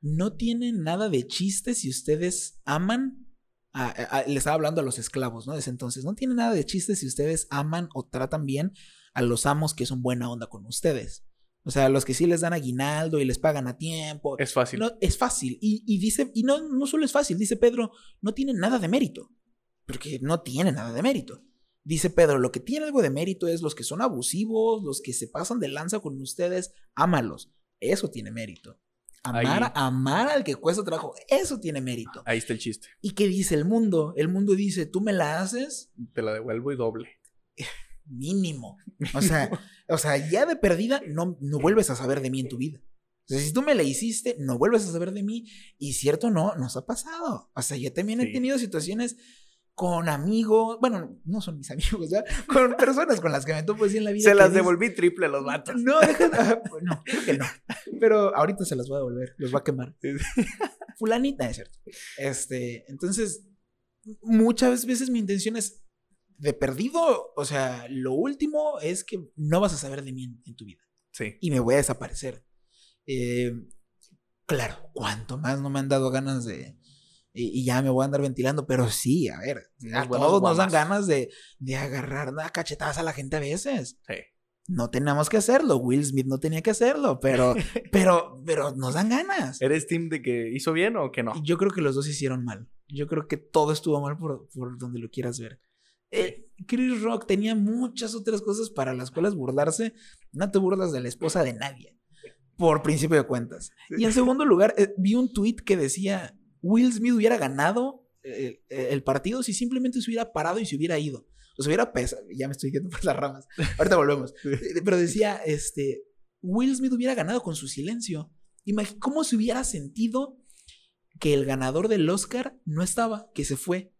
no tiene nada de chiste si ustedes aman. le estaba hablando a los esclavos, ¿no? Desde entonces, no tiene nada de chiste si ustedes aman o tratan bien a los amos que son buena onda con ustedes. O sea, los que sí les dan aguinaldo y les pagan a tiempo. Es fácil. No, es fácil. Y, dice, y no, no solo es fácil, dice Pedro, no tiene nada de mérito. Porque no tiene nada de mérito. Dice Pedro, lo que tiene algo de mérito es los que son abusivos, los que se pasan de lanza con ustedes, ámalos. Eso tiene mérito. Amar, amar al que cuesta trabajo, eso tiene mérito. Ahí está el chiste. ¿Y qué dice el mundo? El mundo dice, tú me la haces. Te la devuelvo y doble. <laughs> Mínimo. O sea, o sea ya de perdida no, no vuelves a saber de mí en tu vida. O sea, si tú me la hiciste, no vuelves a saber de mí. Y cierto, no, nos ha pasado. O sea, yo también he tenido situaciones con amigos, bueno, no son mis amigos. Con <laughs> personas con las que me topo así en la vida. Se las devolví triple a los vatos. No, déjame, no, creo que no. <laughs> Pero ahorita se las voy a devolver, los va a quemar. <laughs> Fulanita, es cierto. Este, entonces, muchas veces mi intención es de perdido, o sea, lo último es que no vas a saber de mí en, tu vida. Sí. Y me voy a desaparecer. Eh, claro, cuanto más no me han dado ganas de, y, ya me voy a andar ventilando, pero sí, a ver, a todos nos dan ganas de, de agarrar a cachetadas a la gente a veces. Sí. No tenemos que hacerlo, Will Smith no tenía que hacerlo, pero, <laughs> pero, pero nos dan ganas. ¿Eres team de que hizo bien o que no? Yo creo que los dos hicieron mal. Yo creo que todo estuvo mal por, por donde lo quieras ver. Eh, Chris Rock tenía muchas otras cosas para las cuales burlarse. No te burlas de la esposa de nadie, por principio de cuentas. Y en segundo lugar, eh, vi un tweet que decía, Will Smith hubiera ganado eh, eh, el partido si simplemente se hubiera parado y se hubiera ido. O se hubiera pesado. Ya me estoy yendo por las ramas. Ahorita volvemos. <laughs> Eh, pero decía, este, Will Smith hubiera ganado con su silencio. ¿Cómo se hubiera sentido que el ganador del Oscar no estaba, que se fue?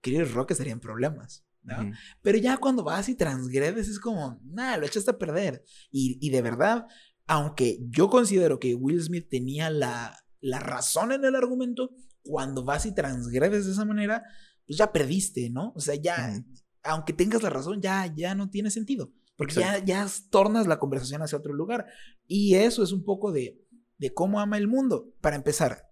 Chris Rock estaría en problemas. ¿no? Pero ya cuando vas y transgredes es como, nada, lo echaste a perder. Y, y de verdad, aunque yo considero que Will Smith tenía la, la razón en el argumento, cuando vas y transgredes de esa manera, pues ya perdiste, ¿no? O sea, ya, aunque tengas la razón, ya, ya no tiene sentido. Porque ya, ya tornas la conversación hacia otro lugar. Y eso es un poco de, de cómo ama el mundo. Para empezar,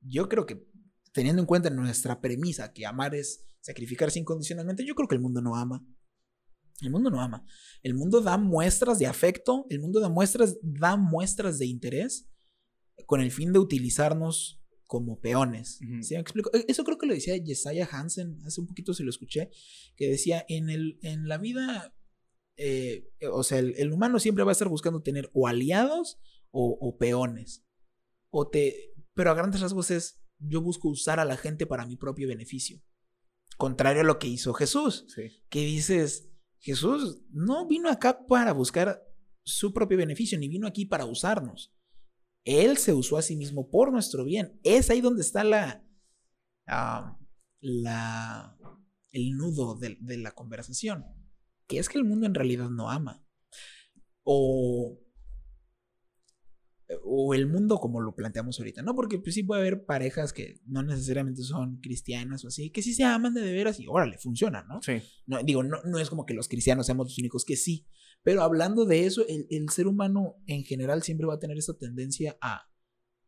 yo creo que teniendo en cuenta nuestra premisa que amar es sacrificarse incondicionalmente, yo creo que el mundo no ama. El mundo no ama. El mundo da muestras de afecto, el mundo da muestras, da muestras de interés, con el fin de utilizarnos como peones. ¿Sí me explico? E, eso creo que lo decía Jesiah Hansen, hace un poquito se lo escuché, que decía, en, el, en la vida, eh, o sea, el, humano siempre va a estar buscando tener o aliados o, peones. O te, pero a grandes rasgos es, yo busco usar a la gente para mi propio beneficio. Contrario a lo que hizo Jesús, que dices, Jesús no vino acá para buscar su propio beneficio, ni vino aquí para usarnos. Él se usó a sí mismo por nuestro bien. Es ahí donde está la, la el nudo de, de, la conversación, que es que el mundo en realidad no ama. O o el mundo como lo planteamos ahorita, ¿no? Porque pues sí puede haber parejas que no necesariamente son cristianas o así, que sí se aman de, de veras y órale, funciona, ¿no? Sí. No, digo, no, no es como que los cristianos seamos los únicos que sí, pero hablando de eso, el, el ser humano en general siempre va a tener esa tendencia a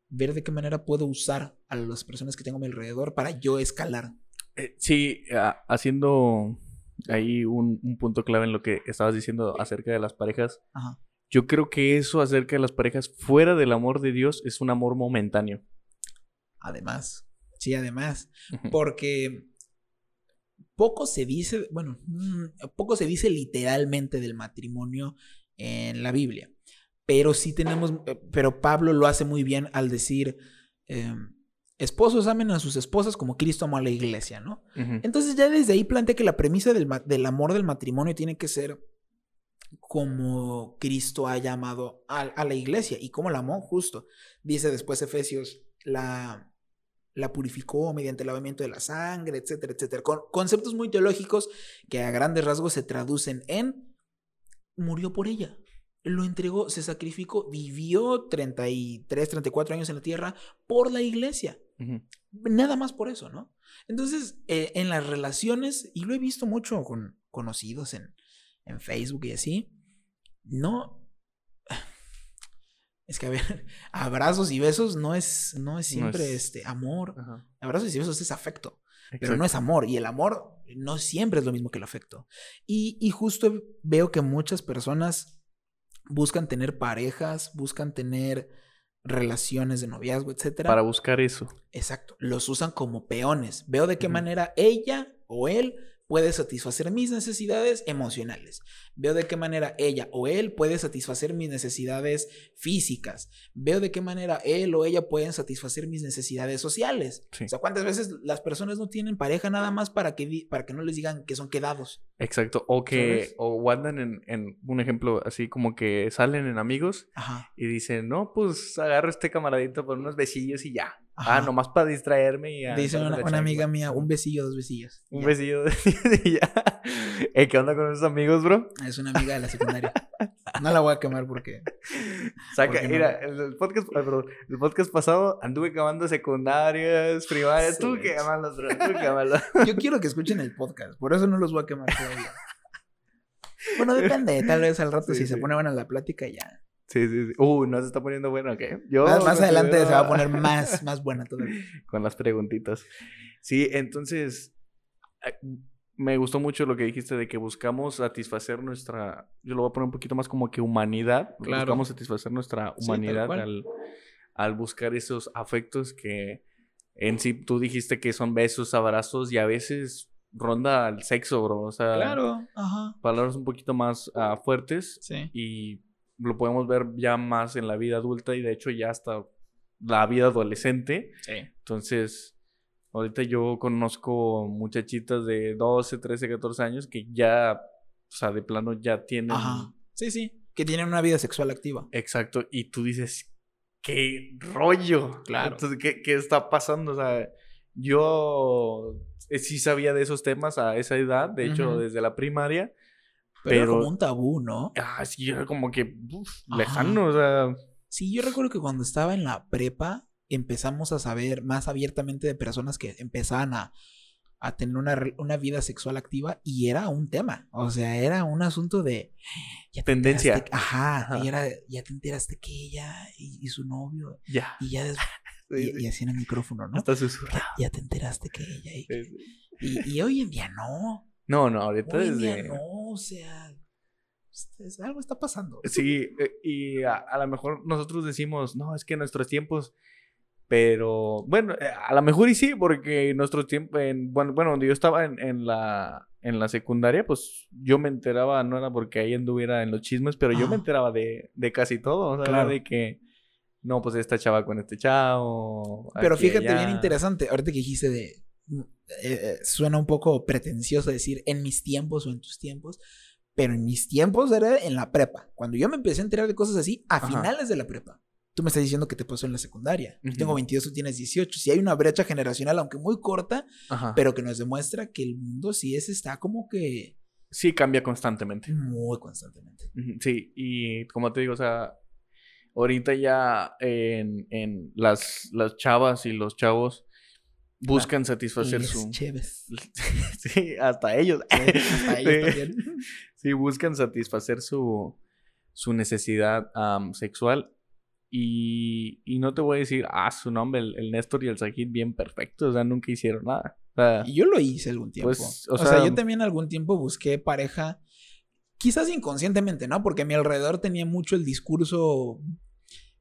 ver de qué manera puedo usar a las personas que tengo a mi alrededor para yo escalar. Eh, sí, haciendo ahí un, un, punto clave en lo que estabas diciendo acerca de las parejas. Ajá. Yo creo que eso acerca de las parejas fuera del amor de Dios es un amor momentáneo. Además, sí, además, porque poco se dice, bueno, mm, poco se dice literalmente del matrimonio en la Biblia, pero sí tenemos, eh, pero Pablo lo hace muy bien al decir, em, esposos amen a sus esposas como Cristo amó a la iglesia, ¿no? Entonces ya desde ahí plantea que la premisa del, del amor del matrimonio tiene que ser como Cristo ha llamado a, la iglesia y cómo la amó, justo. Dice después Efesios, la, la purificó mediante el lavamiento de la sangre, etcétera, etcétera. Con conceptos muy teológicos que a grandes rasgos se traducen en murió por ella. Lo entregó, se sacrificó, vivió 33, 34 años en la tierra por la iglesia. Nada más por eso, ¿no? Entonces, eh, en las relaciones, y lo he visto mucho con conocidos en, en Facebook y así, no... Es que, a ver, <laughs> abrazos y besos no es, no es siempre este amor. Abrazos y besos es afecto. Pero no es amor. Y el amor no siempre es lo mismo que el afecto. Y, y justo veo que muchas personas buscan tener parejas, buscan tener relaciones de noviazgo, etcétera. Para buscar eso. Exacto. Los usan como peones. Veo de qué manera ella o él puede satisfacer mis necesidades emocionales. Veo de qué manera ella o él puede satisfacer mis necesidades físicas. Veo de qué manera él o ella pueden satisfacer mis necesidades sociales. O sea, cuántas veces las personas no tienen pareja nada más para que, para que no les digan que son quedados. Exacto. O que o andan en, en, un ejemplo así como que salen en amigos y dicen, no, pues agarro este camaradito por unos besillos y ya. Ah, nomás para distraerme y ya. Dice una, amiga mía, un besillo, dos besillos. Un besillo, <laughs> y ya. Eh, ¿Qué onda con esos amigos, bro? Es una amiga de la secundaria. no la voy a quemar porque. Saca, mira, el, podcast, el podcast pasado anduve quemando secundarias, primarias. tú quémalos, bro. Tú quémalos. <laughs> Yo quiero que escuchen el podcast, por eso no los voy a quemar todavía. Bueno, depende, tal vez al rato si se pone buena la plática ya. Sí, sí, sí. Uh, no se está poniendo bueno, ¿qué? Yo más, adelante se va a poner <laughs> más, más buena todavía. Con las preguntitas. Sí, entonces, me gustó mucho lo que dijiste de que buscamos satisfacer nuestra, yo lo voy a poner un poquito más como que humanidad. Claro. Buscamos satisfacer nuestra humanidad al, al buscar esos afectos que en sí tú dijiste que son besos, abrazos y a veces ronda al sexo, bro. O sea, claro, ajá. palabras un poquito más uh, fuertes. Sí. Y lo podemos ver ya más en la vida adulta y de hecho ya hasta la vida adolescente. Sí. Entonces, ahorita yo conozco muchachitas de 12, 13, 14 años que ya, o sea, de plano ya tienen... Ajá. Sí, sí, que tienen una vida sexual activa. Exacto, y tú dices, ¿qué rollo? Claro. Entonces, ¿qué, qué está pasando? O sea, yo eh, sí sabía de esos temas a esa edad, de hecho, desde la primaria. Pero, era como un tabú, ¿no? Ah, sí, era como que lejano, o sea. Sí, yo recuerdo que cuando estaba en la prepa empezamos a saber más abiertamente de personas que empezaban a, a tener una, una, vida sexual activa y era un tema. O sea, era un asunto de. Ya Tendencia. ajá, Y era, ya te enteraste que ella y, su novio. Ya. Y ya <laughs> y, así en el micrófono, ¿no? Susurrado. Ya, te enteraste que ella. Y, y, hoy en día no. No, no, ahorita desde... no, o sea, algo está pasando. Sí, eh, y a, lo mejor nosotros decimos, no, es que nuestros tiempos, pero bueno, eh, a lo mejor y sí, porque nuestro tiempo, en, bueno, bueno, donde yo estaba en, en, la, en la secundaria, pues yo me enteraba, no era porque ahí anduviera en los chismes, pero yo me enteraba de, de casi todo, o sea, de que no, pues esta chava con este chavo. Pero fíjate, bien interesante, ahorita que dijiste de, eh, eh, suena un poco pretencioso decir en mis tiempos o en tus tiempos, pero en mis tiempos era en la prepa. Cuando yo me empecé a enterar de cosas así, a finales de la prepa. Tú me estás diciendo que te pasó en la secundaria. Yo tengo 22, tú tienes 18. Si hay una brecha generacional, aunque muy corta, pero que nos demuestra que el mundo sí es, está como que... Sí, cambia constantemente. Muy constantemente. Sí, y como te digo, o sea, ahorita ya en, en las, las chavas y los chavos buscan satisfacer su. <laughs> sí, hasta ellos. hasta ellos también. <laughs> Sí, buscan satisfacer su, su necesidad sexual y, y, no te voy a decir, ah, su nombre, el, Néstor y el Sajid, bien perfectos, o sea, nunca hicieron nada. y yo lo hice algún tiempo. Pues, o, sea, yo también algún tiempo busqué pareja, quizás inconscientemente, ¿no? Porque a mi alrededor tenía mucho el discurso,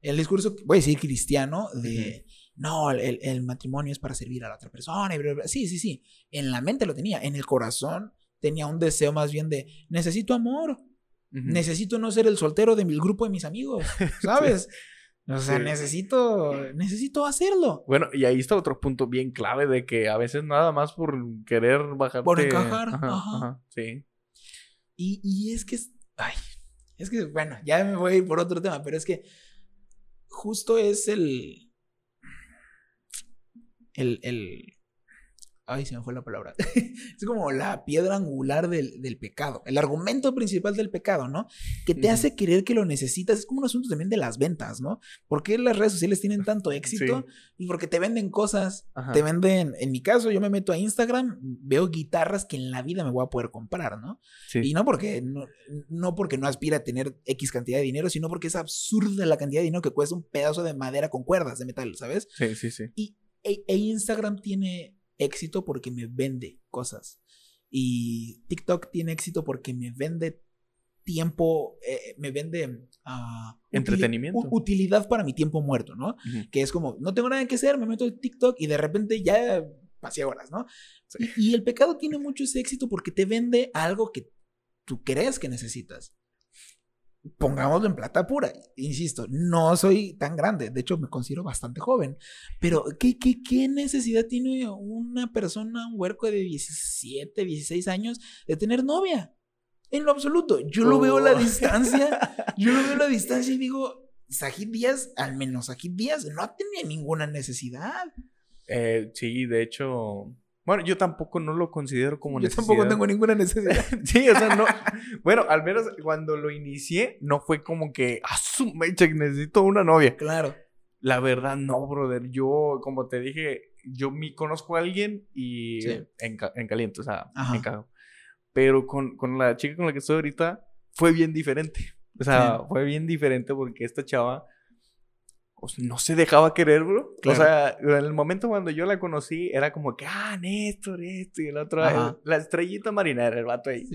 el discurso, voy a decir cristiano, de, no, el, el, matrimonio es para servir a la otra persona. Y sí, sí, sí. En la mente lo tenía, en el corazón tenía un deseo más bien de, necesito amor. Necesito no ser el soltero del grupo de mis amigos, <laughs> ¿sabes? O sea, necesito, necesito hacerlo. Bueno, y ahí está otro punto bien clave de que a veces nada más por querer bajar. Por encajar. Ajá, sí. Y, y es que, ay, es que, bueno, ya me voy por otro tema, pero es que justo es el, el, el, Ay, se me fue la palabra. <laughs> es como la piedra angular del, del, pecado, el argumento principal del pecado, ¿no? Que te hace creer que lo necesitas. Es como un asunto también de las ventas, ¿no? ¿Por qué las redes sociales tienen tanto éxito? Y porque te venden cosas, te venden, en mi caso, yo me meto a Instagram, veo guitarras que en la vida me voy a poder comprar, ¿no? Y no porque no, no porque no aspira a tener X cantidad de dinero, sino porque es absurda la cantidad de dinero que cuesta un pedazo de madera con cuerdas de metal, ¿sabes? Sí, sí, sí. Y e, e Instagram tiene éxito porque me vende cosas. Y TikTok tiene éxito porque me vende tiempo, eh, me vende uh, entretenimiento. utilidad para mi tiempo muerto, ¿no? Que es como, no tengo nada que hacer, me meto en TikTok y de repente ya pasé horas, ¿no? Y, y, el pecado tiene mucho ese éxito porque te vende algo que tú crees que necesitas pongámoslo en plata pura. Insisto, no soy tan grande, de hecho me considero bastante joven, pero ¿qué, qué, qué necesidad tiene una persona, un huerco de 17, 16 años, de tener novia? En lo absoluto, yo lo veo a la oh. distancia, <laughs> yo lo veo a la distancia y digo, Sajid Díaz, al menos Sajid Díaz, no tenía ninguna necesidad. Eh, sí, de hecho, bueno, yo tampoco no lo considero como necesidad. Yo tampoco tengo ninguna necesidad. <laughs> sí, o sea, no. Bueno, al menos cuando lo inicié, no fue como que, ah, su mecha, necesito una novia. Claro. La verdad, no, brother. Yo, como te dije, yo me conozco a alguien y en, caliente, o sea, en cago. Pero con, con la chica con la que estoy ahorita, fue bien diferente. O sea, fue bien diferente porque esta chava no se dejaba querer, bro. O sea, en el momento cuando yo la conocí, era como que, ah, Néstor, esto y el otro, la estrellita marinera, el vato ahí.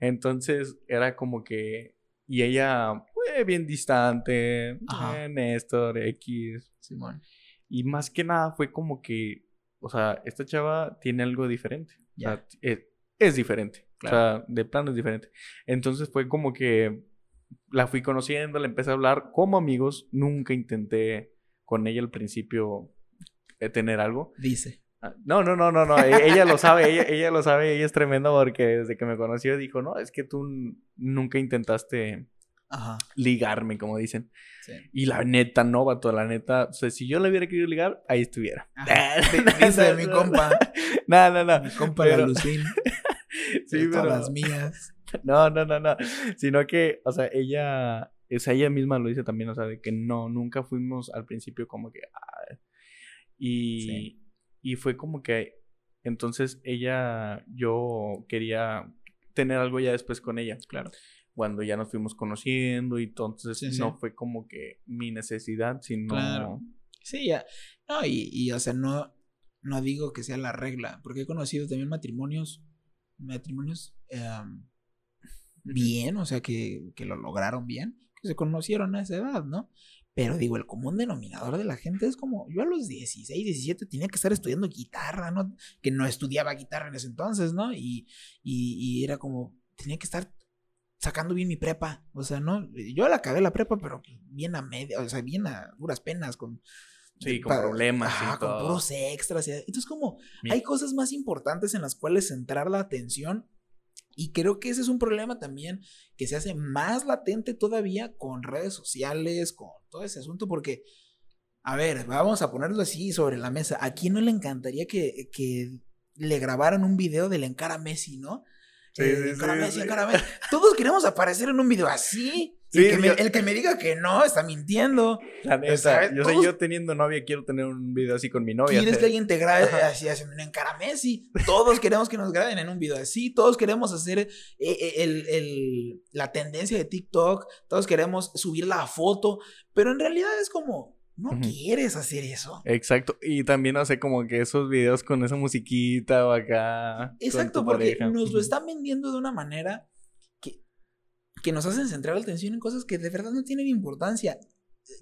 Entonces, era como que, y ella, fue bien distante, eh, Néstor, X. Simón. Y más que nada fue como que, o sea, esta chava tiene algo diferente. O sea, es, diferente. O sea, de plano es diferente. Entonces fue como que la fui conociendo, le empecé a hablar como amigos. Nunca intenté con ella al principio eh, tener algo. Dice. Ah, no, no, no, no, no. E-, ella lo sabe, ella, ella lo sabe, ella es tremenda porque desde que me conoció dijo, no, es que tú nunca intentaste ligarme, como dicen. Y la neta, no, vato, la neta, o sea, si yo la hubiera querido ligar, ahí estuviera. Dice mi compa. <laughs> No, no, no. Mi compa pero... Lucín. <laughs> sí, pero... las mías. <laughs> No, no, no, no. Sino que, o sea, ella, o sea, ella misma lo dice también, o sea, de que no, nunca fuimos al principio como que... Ah, y, y fue como que, entonces ella, yo quería tener algo ya después con ella. Claro. Cuando ya nos fuimos conociendo y entonces no fue como que mi necesidad, sino... Claro. Sí, ya. No, y, y, o sea, no, no digo que sea la regla, porque he conocido también matrimonios, matrimonios em, bien, o sea, que, que lo lograron bien, que se conocieron a esa edad, ¿no? Pero digo, el común denominador de la gente es como, yo a los 16, 17 tenía que estar estudiando guitarra, ¿no? Que no estudiaba guitarra en ese entonces, ¿no? Y, y, y era como, tenía que estar sacando bien mi prepa. O sea, no, yo la acabé la prepa, pero bien a media, o sea, bien a duras penas, con... Sí, con problemas. Ah, con puros extras. Entonces, como hay cosas más importantes en las cuales centrar la atención y creo que ese es un problema también que se hace más latente todavía con redes sociales, con todo ese asunto, porque, a ver, vamos a ponerlo así sobre la mesa. ¿A quién no le encantaría que, que le grabaran un video del encara Messi, no? Sí, eh, sí, sí, Todos queremos aparecer en un video así. El, que me, diga que no está mintiendo. La neta, yo, sé, yo teniendo novia quiero tener un video así con mi novia. ¿Quieres que alguien te grabe así haciendo un cara Messi? Todos queremos que nos graben en un video así. Todos queremos hacer eh, eh, el, el, la tendencia de TikTok. Todos queremos subir la foto. Pero en realidad es como, no quieres hacer eso. Exacto. Y también hace como que esos videos con esa musiquita o acá. Exacto, porque nos lo están vendiendo de una manera que nos hacen centrar la atención en cosas que de verdad no tienen importancia.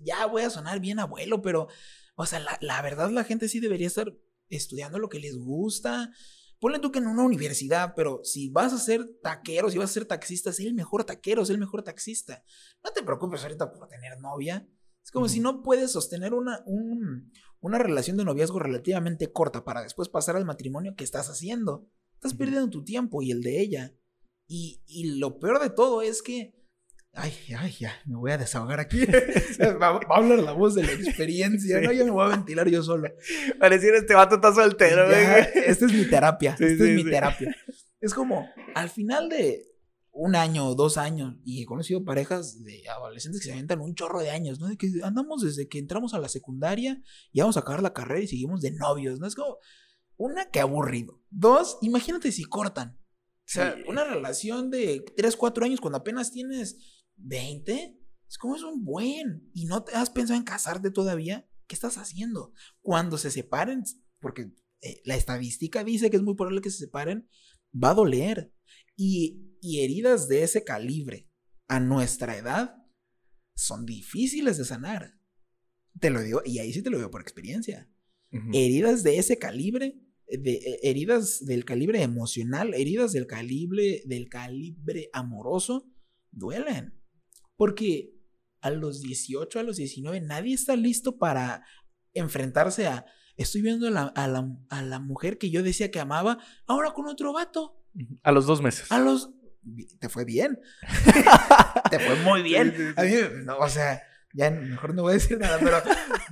Ya voy a sonar bien abuelo, pero, o sea, la, la verdad la gente sí debería estar estudiando lo que les gusta. Ponle tú que en una universidad, pero si vas a ser taquero, si vas a ser taxista, sé el mejor taquero, sé el mejor taxista. No te preocupes ahorita por tener novia. Es como si no puedes sostener una, una relación de noviazgo relativamente corta para después pasar al matrimonio ¿qué estás haciendo. Estás perdiendo tu tiempo y el de ella. Y, y, lo peor de todo es que. Ay, ay, ya, me voy a desahogar aquí. <laughs> <laughs> va, a hablar la voz de la experiencia, ¿no? Ya me voy a ventilar yo solo. <laughs> Pareciera este vato está soltero, Esta es mi terapia. esta es mi terapia. Es como, al final de, un año o dos años. Y he conocido parejas de adolescentes que se avientan un chorro de años, ¿no? De que andamos desde que entramos a la secundaria y vamos a acabar la carrera y seguimos de novios, ¿no? Es como, una, que aburrido. Dos, imagínate si cortan. O sea, una relación de tres, cuatro años cuando apenas tienes 20, es como es un buen. Y no te has pensado en casarte todavía. ¿Qué estás haciendo? Cuando se separen, porque eh, la estadística dice que es muy probable que se separen, va a doler. Y y heridas de ese calibre a nuestra edad son difíciles de sanar. Te lo digo, y ahí sí te lo digo por experiencia. Heridas de ese calibre, de, eh, heridas del calibre emocional, heridas del calibre, del calibre amoroso, duelen. Porque a los 18, a los 19, nadie está listo para enfrentarse a, estoy viendo a la, a la mujer que yo decía que amaba, ahora con otro vato. A los dos meses. A los, te fue bien. <laughs> te fue muy bien. A mí, no, o sea, ya mejor no voy a decir nada, pero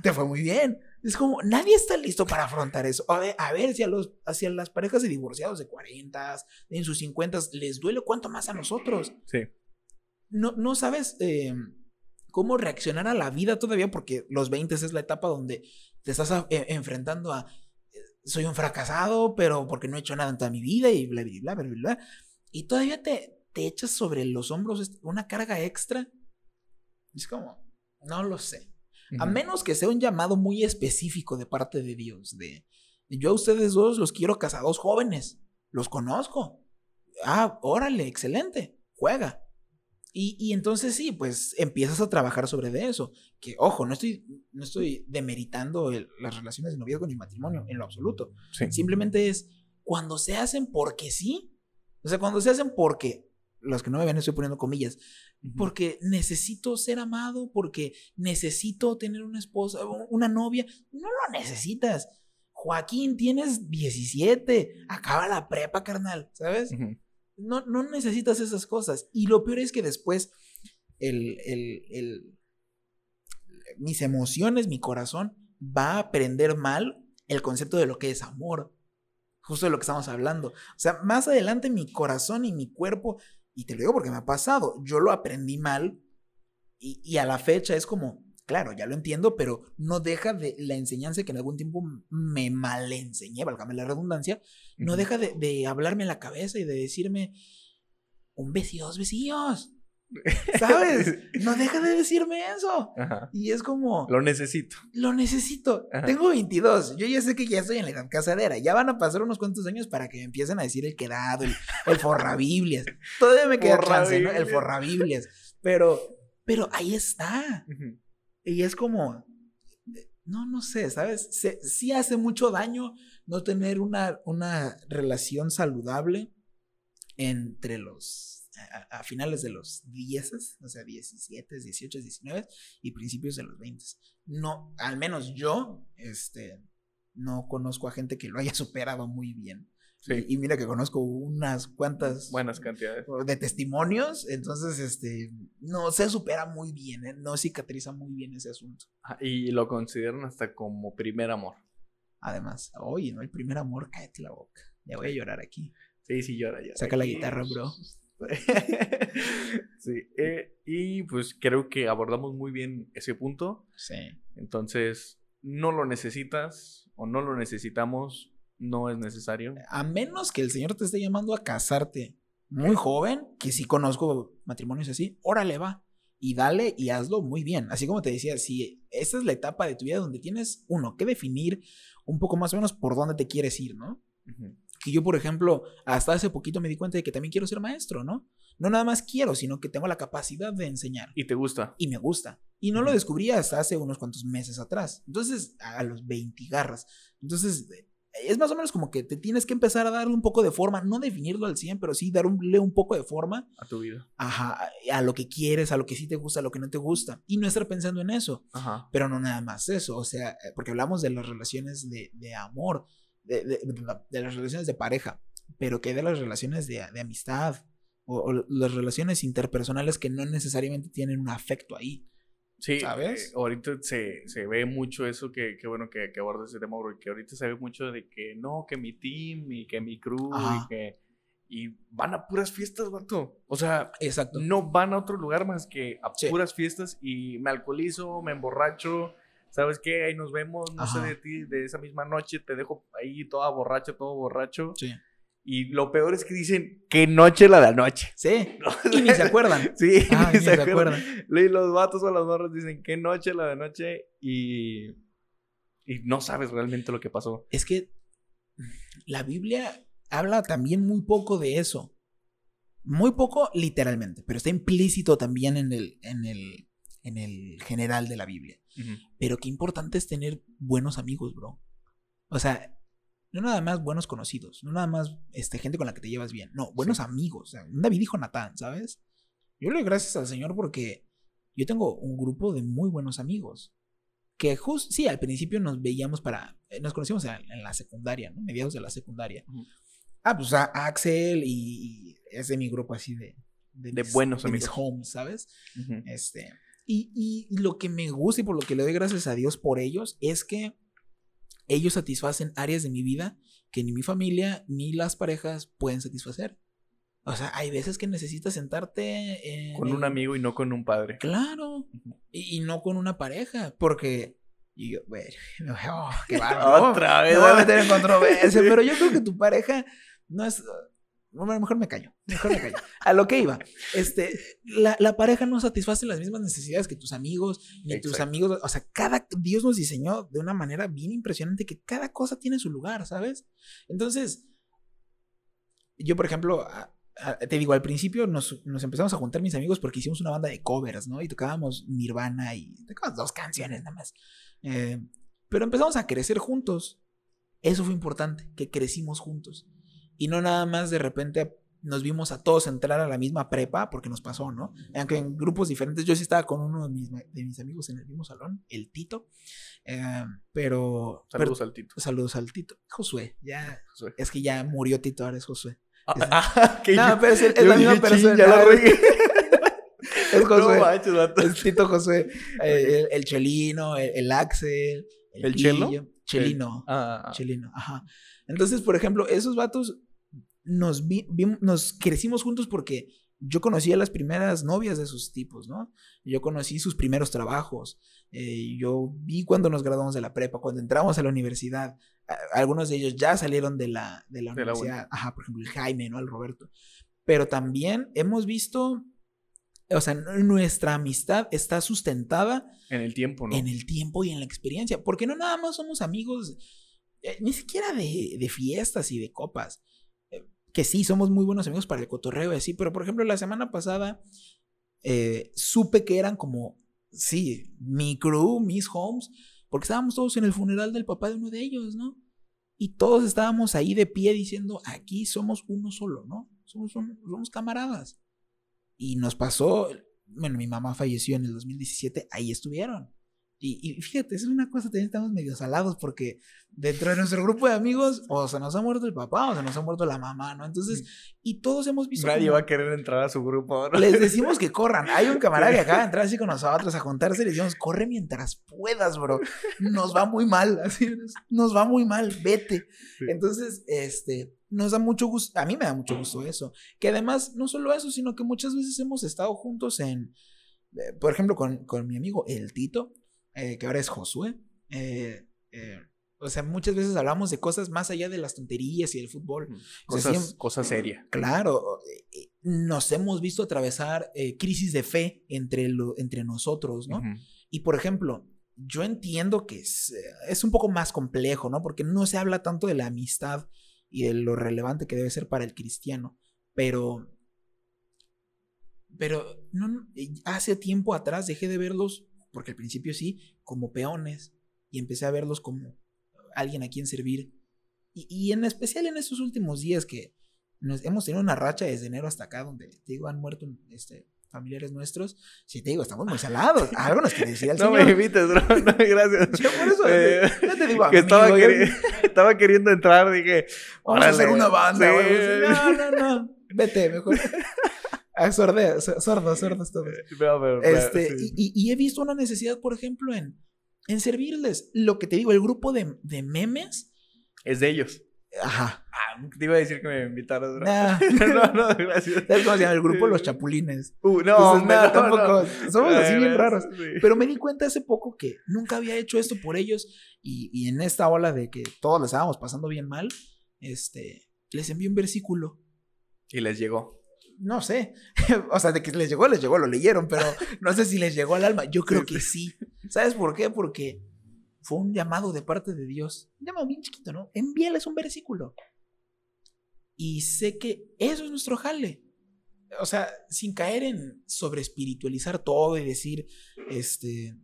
te fue muy bien. Es como, nadie está listo para afrontar eso. A ver, a ver si a los, hacia las parejas de divorciados de 40, en sus 50, les duele cuánto más a nosotros. Sí. No, no sabes eh, cómo reaccionar a la vida todavía, porque los 20 es la etapa donde te estás eh, enfrentando a, eh, soy un fracasado, pero porque no he hecho nada en toda mi vida y bla, bla, bla, bla, bla y todavía te, te echas sobre los hombros una carga extra. Es como, no lo sé. A menos que sea un llamado muy específico de parte de Dios, de yo a ustedes dos los quiero casados jóvenes, los conozco. Ah, órale, excelente, juega. Y, y, entonces sí, pues empiezas a trabajar sobre de eso. Que, ojo, no estoy, no estoy demeritando las relaciones de noviazgo ni matrimonio, en lo absoluto. Simplemente es cuando se hacen porque sí, o sea, cuando se hacen porque, los que no me ven estoy poniendo comillas, porque necesito ser amado, porque necesito tener una esposa, una novia, no lo necesitas. Joaquín, tienes 17, acaba la prepa, carnal, ¿sabes? no, no necesitas esas cosas. Y lo peor es que después el, el, el, mis emociones, mi corazón va a aprender mal el concepto de lo que es amor justo de lo que estamos hablando. O sea, más adelante mi corazón y mi cuerpo, y te lo digo porque me ha pasado, yo lo aprendí mal y, a la fecha es como, claro, ya lo entiendo, pero no deja de la enseñanza que en algún tiempo me mal enseñé, valgame la redundancia, no deja de, de hablarme en la cabeza y de decirme, un besillo, dos besillos. <laughs> ¿Sabes? No deja de decirme eso. Y es como... Lo necesito. Lo necesito. Tengo 22. Yo ya sé que ya estoy en la edad casadera. Ya van a pasar unos cuantos años para que me empiecen a decir el quedado, el, el forrabiblias. <laughs> Todavía me queda chance, ¿no? El forrabiblias. Pero, pero ahí está. Y es como... No, no sé, ¿sabes? sí hace mucho daño no tener una, una relación saludable entre los a, finales de los 10, o sea, 17, 18, 19 y principios de los 20. No, al menos yo, este, no conozco a gente que lo haya <laughs> superado muy bien. Y, mira que conozco unas cuantas buenas cantidades de testimonios, entonces este no se supera muy bien, ¿eh? no cicatriza muy bien ese asunto. y lo consideran hasta como primer amor. Además, oye, no el primer amor, cállate la boca. Ya voy a llorar aquí. Sí, sí, llora, ya. Saca la guitarra, bro. <laughs> <laughs> sí, eh, y pues creo que abordamos muy bien ese punto. Sí. Entonces, no lo necesitas o no lo necesitamos, no es necesario. A menos que el Señor te esté llamando a casarte muy joven, que sí conozco matrimonios así, órale va. Y dale y hazlo muy bien. Así como te decía, si esta es la etapa de tu vida donde tienes, uno, que definir un poco más o menos por dónde te quieres ir, ¿no? Que yo, por ejemplo, hasta hace poquito me di cuenta de que también quiero ser maestro, ¿no? No nada más quiero, sino que tengo la capacidad de enseñar. ¿Y te gusta? Y me gusta. Y no lo descubrí hasta hace unos cuantos meses atrás. Entonces, a los 20 garras. Entonces, es más o menos como que te tienes que empezar a darle un poco de forma, no definirlo al 100, pero sí darle un poco de forma. A tu vida. Ajá, a lo que quieres, a lo que sí te gusta, a lo que no te gusta. Y no estar pensando en eso. Ajá. Pero no nada más eso, o sea, porque hablamos de las relaciones de, de amor de, de, las relaciones de pareja, pero que de las relaciones de, amistad o, las relaciones interpersonales que no necesariamente tienen un afecto ahí. Sí, ¿sabes? Eh, ahorita se, se, ve mucho eso que, que bueno que, que abordas ese tema, porque ahorita se ve mucho de que no, que mi team y que mi crew y que y van a puras fiestas, vato. O sea, Exacto. no van a otro lugar más que a puras fiestas y me alcoholizo, me emborracho ¿sabes qué? Ahí nos vemos, no sé de ti, de esa misma noche, te dejo ahí toda borracha, todo borracho. Sí. Y lo peor es que dicen, qué noche la de anoche. Sí. Y ni se acuerdan. <laughs> sí, ni, se, acuerdan. Y los vatos o las morras dicen, qué noche la de anoche. Y, y no sabes realmente lo que pasó. Es que la Biblia habla también muy poco de eso. Muy poco literalmente, pero está implícito también en el, en el, en el general de la Biblia. Pero qué importante es tener buenos amigos, bro. O sea, no nada más buenos conocidos, no nada más este, gente con la que te llevas bien, no, buenos amigos. David dijo Natán, ¿sabes? Yo le doy gracias al Señor porque yo tengo un grupo de muy buenos amigos. Que justo, sí, al principio nos veíamos para, eh, nos conocimos en, la secundaria, ¿no? Mediados de la secundaria. Ah, pues a Axel y, es de mi grupo así de... De, buenos amigos. home, ¿sabes? Este... Y, lo que me gusta y por lo que le doy gracias a Dios por ellos es que ellos satisfacen áreas de mi vida que ni mi familia ni las parejas pueden satisfacer. O sea, hay veces que necesitas sentarte con un amigo y no con un padre. Claro. y, no con una pareja. Porque. Y yo, bueno, <laughs> oh, qué Otra vez. Me voy a meter en controversia. <laughs> pero yo creo que tu pareja no es. Bueno, mejor me callo, mejor me callo. <laughs> A lo que iba. Este, la, la, pareja no satisface las mismas necesidades que tus amigos, ni tus amigos. O sea, cada Dios nos diseñó de una manera bien impresionante que cada cosa tiene su lugar, ¿sabes? Entonces, yo, por ejemplo, te digo, al principio nos, nos, empezamos a juntar mis amigos porque hicimos una banda de covers, ¿no? Y tocábamos Nirvana y tocábamos dos canciones nada más. Eh, pero empezamos a crecer juntos. Eso fue importante, que crecimos juntos. Y no nada más de repente nos vimos a todos entrar a la misma prepa, porque nos pasó, ¿no? Aunque en grupos diferentes, yo sí estaba con uno de mis, de mis amigos en el mismo salón, el Tito, eh, pero... Saludos al Tito. Saludos al Tito. Josué, ya... Es que ya murió Tito, ahora es Josué. Ah, ah, no, pero es, la misma persona. Ya <laughs> es Josué. No es Tito Josué. Eh, el, Chelino, el, Axel. ¿El, ¿El Chelo? Chelino. Ah, Chelino, ajá. Entonces, por ejemplo, esos vatos nos, nos crecimos juntos porque yo conocí a las primeras novias de esos tipos, ¿no? Yo conocí sus primeros trabajos. Eh, yo vi cuando nos graduamos de la prepa, cuando entramos a la universidad. algunos de ellos ya salieron de la, de la universidad. Ajá, por ejemplo, el Jaime, ¿no? El Roberto. Pero también hemos visto, o sea, nuestra amistad está sustentada. En el tiempo, ¿no? En el tiempo y en la experiencia. Porque no nada más somos amigos, eh, ni siquiera de, de fiestas y de copas que sí, somos muy buenos amigos para el cotorreo y así, pero por ejemplo, la semana pasada eh, supe que eran como, sí, mi crew, mis homes, porque estábamos todos en el funeral del papá de uno de ellos, ¿no? Y todos estábamos ahí de pie diciendo, aquí somos uno solo, ¿no? Somos, somos camaradas. y nos pasó, bueno, mi mamá falleció en el 2017, ahí estuvieron. Y, fíjate, es una cosa, también estamos medio salados porque dentro de nuestro grupo de amigos o se nos ha muerto el papá o se nos ha muerto la mamá, ¿no? Entonces, y todos hemos visto... Nadie va a querer entrar a su grupo ¿no? Les decimos que corran. Hay un camarada que <laughs> acaba de entrar así con nosotros a juntarse y le decimos, corre mientras puedas, bro. Nos va muy mal, así, nos va muy mal, vete. Entonces, este, nos da mucho gusto, a mí me da mucho gusto eso. Que además, no solo eso, sino que muchas veces hemos estado juntos en, eh, por ejemplo, con, con mi amigo el Tito eh, que ahora es Josué. Eh, eh, o sea, muchas veces hablamos de cosas más allá de las tonterías y del fútbol. Cosas, cosa seria. Claro, nos hemos visto atravesar crisis de fe entre, lo, entre nosotros, ¿no? Y por ejemplo, yo entiendo que es, es, un poco más complejo, ¿no? Porque no se habla tanto de la amistad y de lo relevante que debe ser para el cristiano, pero... Pero no, hace tiempo atrás dejé de verlos porque al principio sí, como peones, y empecé a verlos como alguien a quien servir. Y, en especial en estos últimos días que nos, hemos tenido una racha desde enero hasta acá, donde, te digo, han muerto este, familiares nuestros. Sí, te digo, estamos muy salados. Algo nos quiere decir <laughs> al no me invites, bro. <laughs> No, gracias. Yo por eso eh, ya te digo, que estaba, <laughs> estaba, queriendo entrar, dije, vamos a hacer una banda. No, no, no. Vete, mejor. Ah, sordos, sordos, sordos todos. este, y, he visto una necesidad, por ejemplo, en, en servirles. Lo que te digo, el grupo de, de memes. Es de ellos. Ajá. Ah, te iba a decir que me invitaras. <laughs> no, no, gracias. ¿Sabes cómo se llama? El grupo Los Chapulines. Uh, no, no, tampoco. Somos así bien raros. Pero me di cuenta hace poco que nunca había hecho esto por ellos. Y, y en esta ola de que todos les estábamos pasando bien mal, este, les envié un versículo. Y les llegó no sé. <laughs> o sea, de que les llegó, les llegó, lo leyeron, pero no sé si les llegó al alma. Yo creo que sí. ¿Sabes por qué? Porque fue un llamado de parte de Dios. Un llamado bien chiquito, ¿no? Envíales un versículo. Y sé que eso es nuestro jale. O sea, sin caer en sobre espiritualizar todo y decir, este,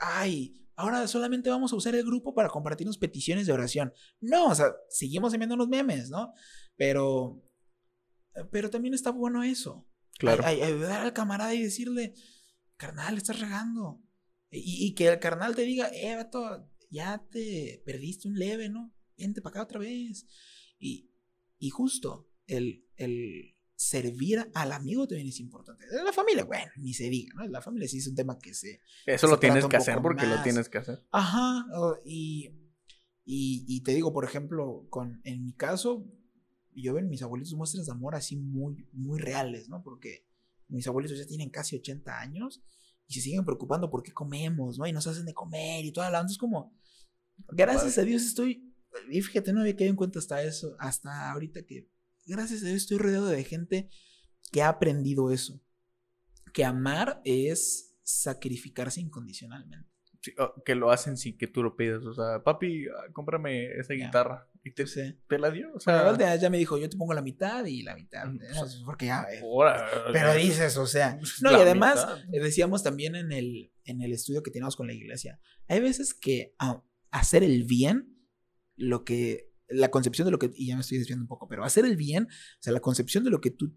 ay, ahora solamente vamos a usar el grupo para compartirnos peticiones de oración. No, o sea, seguimos enviando unos memes, ¿no? Pero pero también está bueno eso. Claro. ayudar al camarada y decirle, carnal, estás regando. Y, que el carnal te diga, eh, vato, ya te perdiste un leve, ¿no? Vente para acá otra vez. Y, y justo, el, el servir al amigo también es importante. La familia, bueno, ni se diga, ¿no? La familia sí es un tema que se. Eso lo tienes que hacer porque lo tienes que hacer. Ajá. Y, y, y, te digo, por ejemplo, con, en mi caso, y yo ven mis abuelitos muestras de amor así muy, muy reales, ¿no? Porque mis abuelitos ya tienen casi 80 años y se siguen preocupando por qué comemos, ¿no? Y nos hacen de comer y todo. Entonces, como, gracias a Dios estoy, y fíjate, no había quedado en cuenta hasta eso, hasta ahorita que, gracias a Dios estoy rodeado de gente que ha aprendido eso. Que amar es sacrificarse incondicionalmente. Que lo hacen sin que tú lo pidas. O sea, papi, ah, cómprame esa guitarra. Y te, te, la dio. O sea, ya me dijo, yo te pongo la mitad y la mitad. Pues, porque ya. pero dices, o sea. No, y además, eh, decíamos también en el, en el estudio que teníamos con la iglesia, hay veces que hacer el bien, lo que. La concepción de lo que. Y ya me estoy desviando un poco, pero hacer el bien, o sea, la concepción de lo que tú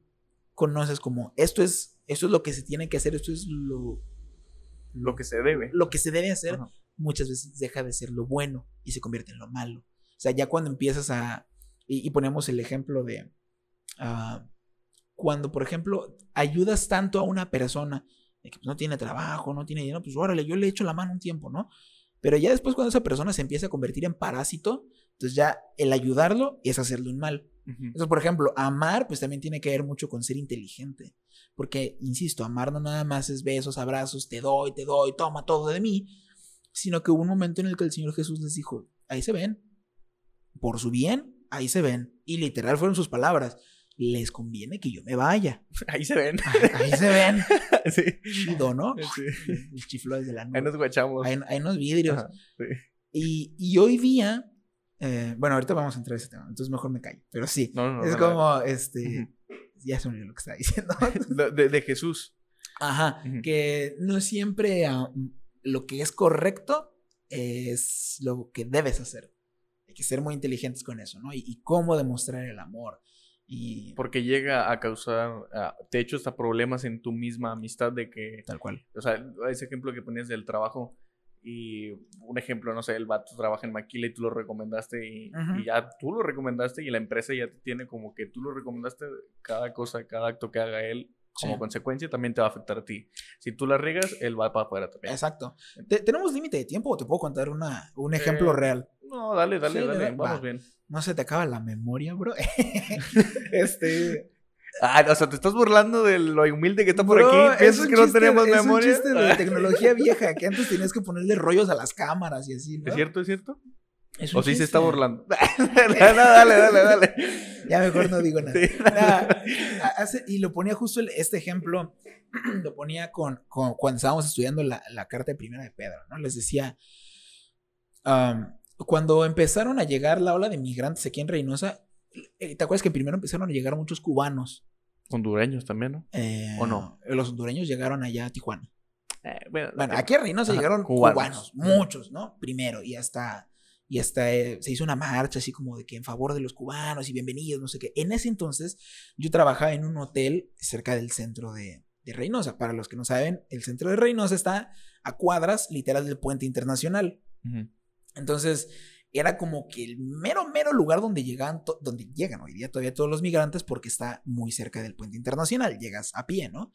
conoces como esto es, esto es lo que se tiene que hacer, esto es lo. Lo que se debe. Lo que se debe hacer, muchas veces deja de ser lo bueno y se convierte en lo malo. O sea, ya cuando empiezas a... Y, ponemos el ejemplo de... Ah, cuando, por ejemplo, ayudas tanto a una persona de que pues, no tiene trabajo, no tiene dinero, pues órale, yo le echo la mano un tiempo, ¿no? Pero ya después cuando esa persona se empieza a convertir en parásito, entonces ya el ayudarlo es hacerle un mal. Entonces, por ejemplo, amar pues también tiene que ver mucho con ser inteligente. Porque, insisto, amar no nada más es besos, abrazos, te doy, te doy, toma todo de mí, sino que hubo un momento en el que el Señor Jesús les dijo, ahí se ven, por su bien, ahí se ven. Y literal fueron sus palabras. Les conviene que yo me vaya. <laughs> Ahí se ven. Ahí, se ven. <laughs> sí. Chido, ¿no? Sí. <laughs> El chiflo desde la nube. Ahí nos guachamos. Ahí, hay unos vidrios. sí. y, y, hoy día, eh, bueno, ahorita vamos a entrar a ese tema, entonces mejor me callo. Pero sí, no, no, es como, este, ya se me lo que está diciendo. <laughs> de, de, Jesús. Ajá, que no siempre ah, lo que es correcto es lo que debes hacer. Hay que ser muy inteligentes con eso, ¿no? Y, cómo demostrar el amor. Y... Porque llega a causar, de hecho, hasta problemas en tu misma amistad de que... Tal cual. O sea, ese ejemplo que ponías del trabajo y un ejemplo, no sé, el vato trabaja en Maquila y tú lo recomendaste y, ya tú lo recomendaste y la empresa ya tiene como que tú lo recomendaste cada cosa, cada acto que haga él como consecuencia también te va a afectar a ti. Si tú la riegas, él va para afuera también. Exacto. ¿Tenemos límite de tiempo o te puedo contar una, un ejemplo eh, real? No, dale, dale, dale, vamos bien. No se te acaba la memoria, bro. <laughs> <laughs> este... Ah, o sea, te estás burlando de lo humilde que está por aquí. ¿Piensas que no tenemos memoria? Es un chiste de tecnología <laughs> vieja, que antes tenías que ponerle rollos a las cámaras y así, ¿no? ¿Es cierto, es cierto? o sí se está burlando. <laughs> <laughs> dale, dale, dale, dale. Ya mejor no digo nada. y lo ponía justo este ejemplo, <clears throat> lo ponía con, cuando estábamos estudiando la, carta de primera de Pedro, ¿no? Les decía, cuando empezaron a llegar la ola de migrantes aquí en Reynosa, ¿te acuerdas que primero empezaron a llegar muchos cubanos? Hondureños también, ¿no? Eh, ¿O no? Los hondureños llegaron allá a Tijuana. Eh, bueno, aquí en Reynosa llegaron cubanos. muchos, ¿no? Primero, y hasta y hasta se hizo una marcha así como de que en favor de los cubanos y bienvenidos, no sé qué. En ese entonces yo trabajaba en un hotel cerca del centro de, de Reynosa. Para los que no saben, el centro de Reynosa está a cuadras literal del puente internacional. Entonces, era como que el mero, mero lugar donde llegan, donde llegan hoy día todavía todos los migrantes porque está muy cerca del puente internacional, llegas a pie, ¿no?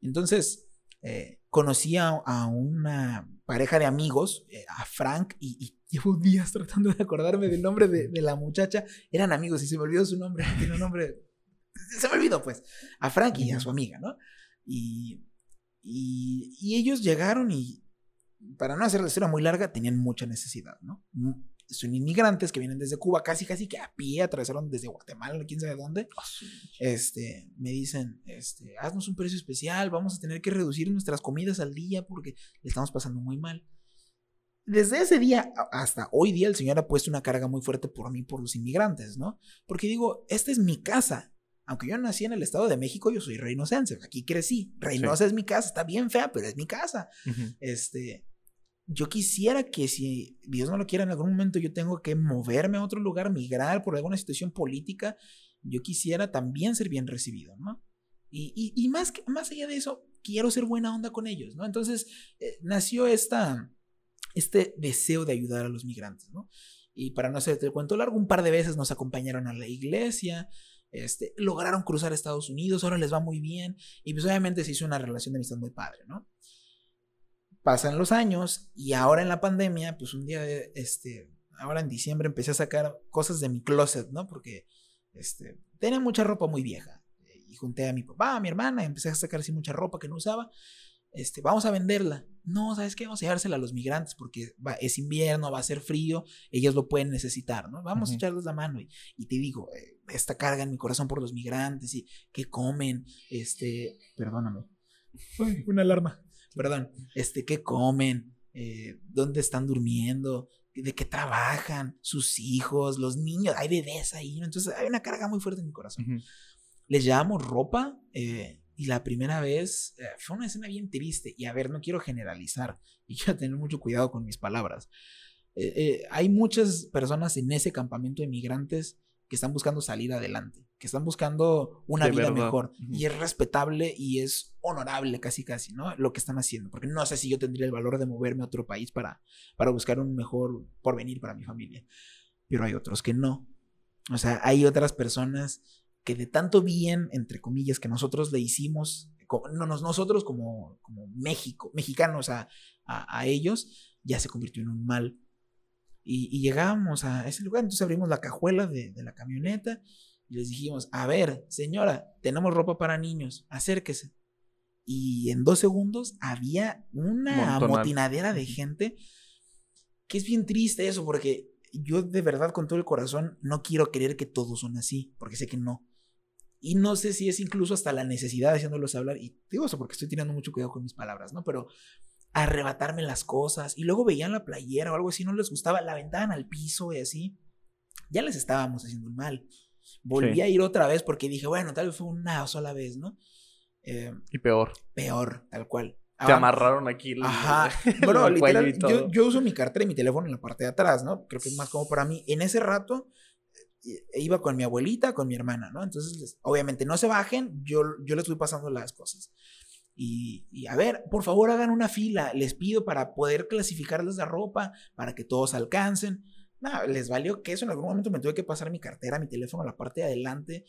Entonces, eh, conocí a, una pareja de amigos, eh, a Frank, y, llevo días tratando de acordarme del nombre de, la muchacha. Eran amigos y se me olvidó su nombre, tiene un nombre, se me olvidó pues, a Frank y a su amiga, ¿no? Y, y, ellos llegaron y, para no hacer la historia muy larga, tenían mucha necesidad, ¿no? Son inmigrantes que vienen desde Cuba, casi casi que a pie atravesaron desde Guatemala, quién sabe dónde. Ah, este, me dicen, este, haznos un precio especial, vamos a tener que reducir nuestras comidas al día porque le estamos pasando muy mal. Desde ese día hasta hoy día el Señor ha puesto una carga muy fuerte por mí, por los inmigrantes, ¿no? Porque digo, esta es mi casa. Aunque yo nací en el Estado de México, yo soy reinocense, aquí crecí. Reynosa es mi casa, está bien fea, pero es mi casa. Este, yo quisiera que si Dios no lo quiera en algún momento yo tengo que moverme a otro lugar, migrar por alguna situación política, yo quisiera también ser bien recibido, ¿no? Y, y, más, más allá de eso, quiero ser buena onda con ellos, ¿no? Entonces eh, nació esta, este deseo de ayudar a los migrantes, ¿no? Y para no hacerte el cuento largo, un par de veces nos acompañaron a la iglesia, este, lograron cruzar Estados Unidos, ahora les va muy bien, y pues obviamente se hizo una relación de amistad muy padre, ¿no? Pasan los años y ahora en la pandemia, pues un día, este, ahora en diciembre empecé a sacar cosas de mi closet, ¿no? Porque, este, tenía mucha ropa muy vieja. Y junté a mi papá, a mi hermana, y empecé a sacar así mucha ropa que no usaba. Este, vamos a venderla. No, ¿sabes qué? Vamos a llevársela a los migrantes porque es invierno, va a ser frío, ellos lo pueden necesitar, ¿no? Vamos a echarles la mano. Y, y te digo, eh, esta carga en mi corazón por los migrantes y qué comen, este, perdóname. una alarma perdón, este, qué comen, eh, dónde están durmiendo, de qué trabajan, sus hijos, los niños, hay bebés ahí, entonces hay una carga muy fuerte en mi corazón. Les llevamos ropa eh, y la primera vez eh, fue una escena bien triste y a ver, no quiero generalizar y quiero tener mucho cuidado con mis palabras. hay muchas personas en ese campamento de migrantes que están buscando salir adelante, que están buscando una vida mejor. Y es respetable y es honorable casi casi, ¿no? Lo que están haciendo. Porque no sé si yo tendría el valor de moverme a otro país para, para buscar un mejor porvenir para mi familia. Pero hay otros que no. O sea, hay otras personas que de tanto bien, entre comillas, que nosotros le hicimos, no, nosotros como, como México, mexicanos a, a ellos, ya se convirtió en un mal y, llegábamos a ese lugar, entonces abrimos la cajuela de, la camioneta y les dijimos, a ver, señora, tenemos ropa para niños, acérquese. Y en dos segundos había una amotinadera de gente, que es bien triste eso, porque yo de verdad con todo el corazón no quiero creer que todos son así, porque sé que no. Y no sé si es incluso hasta la necesidad de haciéndolos hablar, y digo eso porque estoy teniendo mucho cuidado con mis palabras, ¿no? Pero arrebatarme las cosas y luego veían la playera o algo así, no les gustaba, la aventaban al piso y así. Ya les estábamos haciendo mal. Volví a ir otra vez porque dije, bueno, tal vez fue una sola vez, ¿no? Eh, y peor. Peor, tal cual. Te amarraron aquí. Ajá. <laughs> Bueno, literal, yo, yo, uso mi cartera y mi teléfono en la parte de atrás, ¿no? Creo que es más como para mí. En ese rato, iba con mi abuelita, con mi hermana, ¿no? Entonces, obviamente, no se bajen, yo, yo les voy pasando las cosas. Y, a ver, por favor hagan una fila, les pido para poder clasificarles la ropa, para que todos alcancen. Nada, les valió que eso. En algún momento me tuve que pasar mi cartera, mi teléfono a la parte de adelante.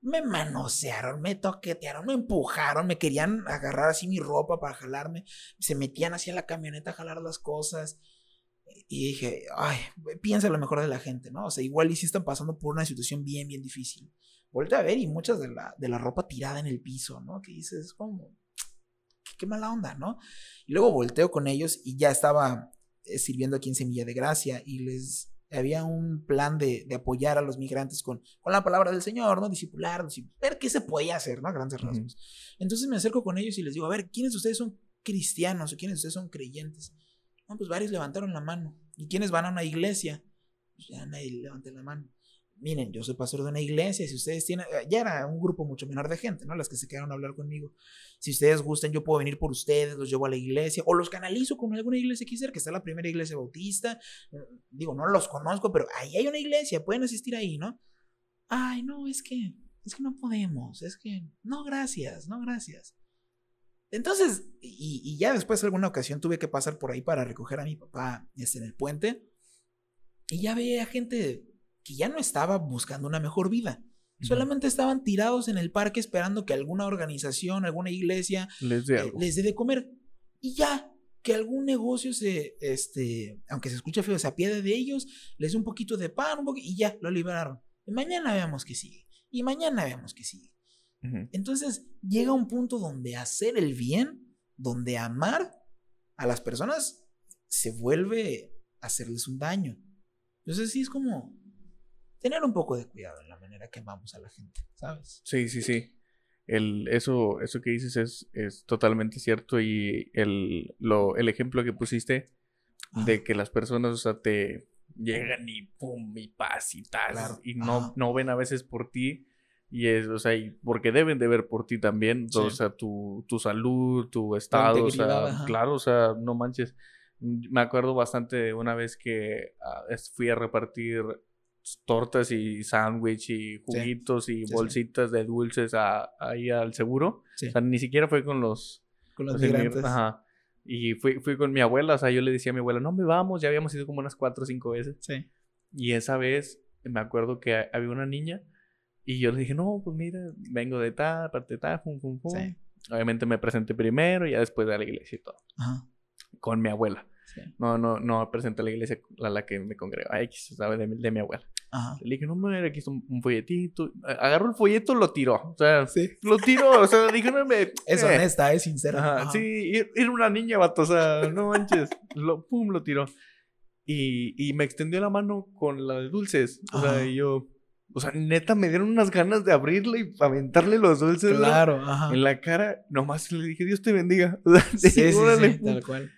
Me manosearon, me toquetearon, me empujaron, me querían agarrar así mi ropa para jalarme. Se metían así a la camioneta a jalar las cosas. Y dije, ay, piensa lo mejor de la gente, ¿no? O sea, igual y si están pasando por una situación bien, bien difícil. Volté a ver y muchas de la, de la ropa tirada en el piso, ¿no? Que dices, como, qué mala onda, ¿no? Y luego volteo con ellos y ya estaba eh, sirviendo aquí en Semilla de Gracia y les había un plan de, apoyar a los migrantes con, con, la palabra del Señor, ¿no? Discipularlos y ver qué se podía hacer, ¿no? Grandes rasgos. Entonces me acerco con ellos y les digo, a ver, ¿quiénes de ustedes son cristianos o quiénes de ustedes son creyentes? No, pues varios levantaron la mano. ¿Y quiénes van a una iglesia? Pues ya nadie levanta la mano miren, yo soy pastor de una iglesia, si ustedes tienen, eh, ya era un grupo mucho menor de gente, ¿no? Las que se quedaron a hablar conmigo. Si ustedes gustan, yo puedo venir por ustedes, los llevo a la iglesia o los canalizo con alguna iglesia que que está la primera iglesia bautista. Digo, no los conozco, pero ahí hay una iglesia, pueden asistir ahí, ¿no? Ay, no, es que, es que no podemos, es que, no, gracias, no, gracias. Entonces, y, ya después alguna ocasión tuve que pasar por ahí para recoger a mi papá este, en el puente. Y ya veía gente que ya no estaba buscando una mejor vida. Solamente estaban tirados en el parque esperando que alguna organización, alguna iglesia les dé, eh, les dé de comer. Y ya, que algún negocio se, este, aunque se escuche feo, se apiade de ellos, les dé un poquito de pan, un poquito, y ya, lo liberaron. Y mañana veamos que sigue. Y mañana veamos que sigue. Entonces llega un punto donde hacer el bien, donde amar a las personas, se vuelve a hacerles un daño. Entonces sí es como, tener un poco de cuidado en la manera que amamos a la gente, ¿sabes? Sí, sí, sí. El, eso, eso que dices es, es totalmente cierto y el, lo, el ejemplo que pusiste de que las personas, o sea, te llegan y pum, y paz y tal, y no, no ven a veces por ti. Y es, o sea, porque deben de ver por ti también, o sea, tu, tu salud, tu estado, o sea, claro, o sea, no manches. Me acuerdo bastante de una vez que ah, fui a repartir tortas y sándwich y juguitos y bolsitas de dulces ahí al seguro. O sea, ni siquiera fue con los... Con los, migrantes. Ajá. Y fui, fui con mi abuela, o sea, yo le decía a mi abuela, no me vamos, ya habíamos ido como unas cuatro o cinco veces. Sí. Y esa vez me acuerdo que había una niña y yo le dije, no, pues mira, vengo de tal, parte de tal, pum, pum, pum. Obviamente me presenté primero y ya después de la iglesia y todo. Ajá. Con mi abuela. No, no, no presenté a la iglesia a la que me congrego. Ay, ¿sabe? De, de mi abuela. Ajá. Le dije, no, me aquí un, un folletito. Agarró el folleto, lo tiró. O sea, sí. lo tiró. O sea, dije, no me. Es eh". honesta, es sincera. Ajá. Sí, era una niña, vato. O sea, no manches. lo, pum, lo tiró. Y, y me extendió la mano con la de dulces. O sea, y yo. O sea, neta, me dieron unas ganas de abrirle y aventarle los dulces. Claro, ajá. En la cara. Nomás le dije, Dios te bendiga. O <laughs> sea, sí, sí, sí, tal cual.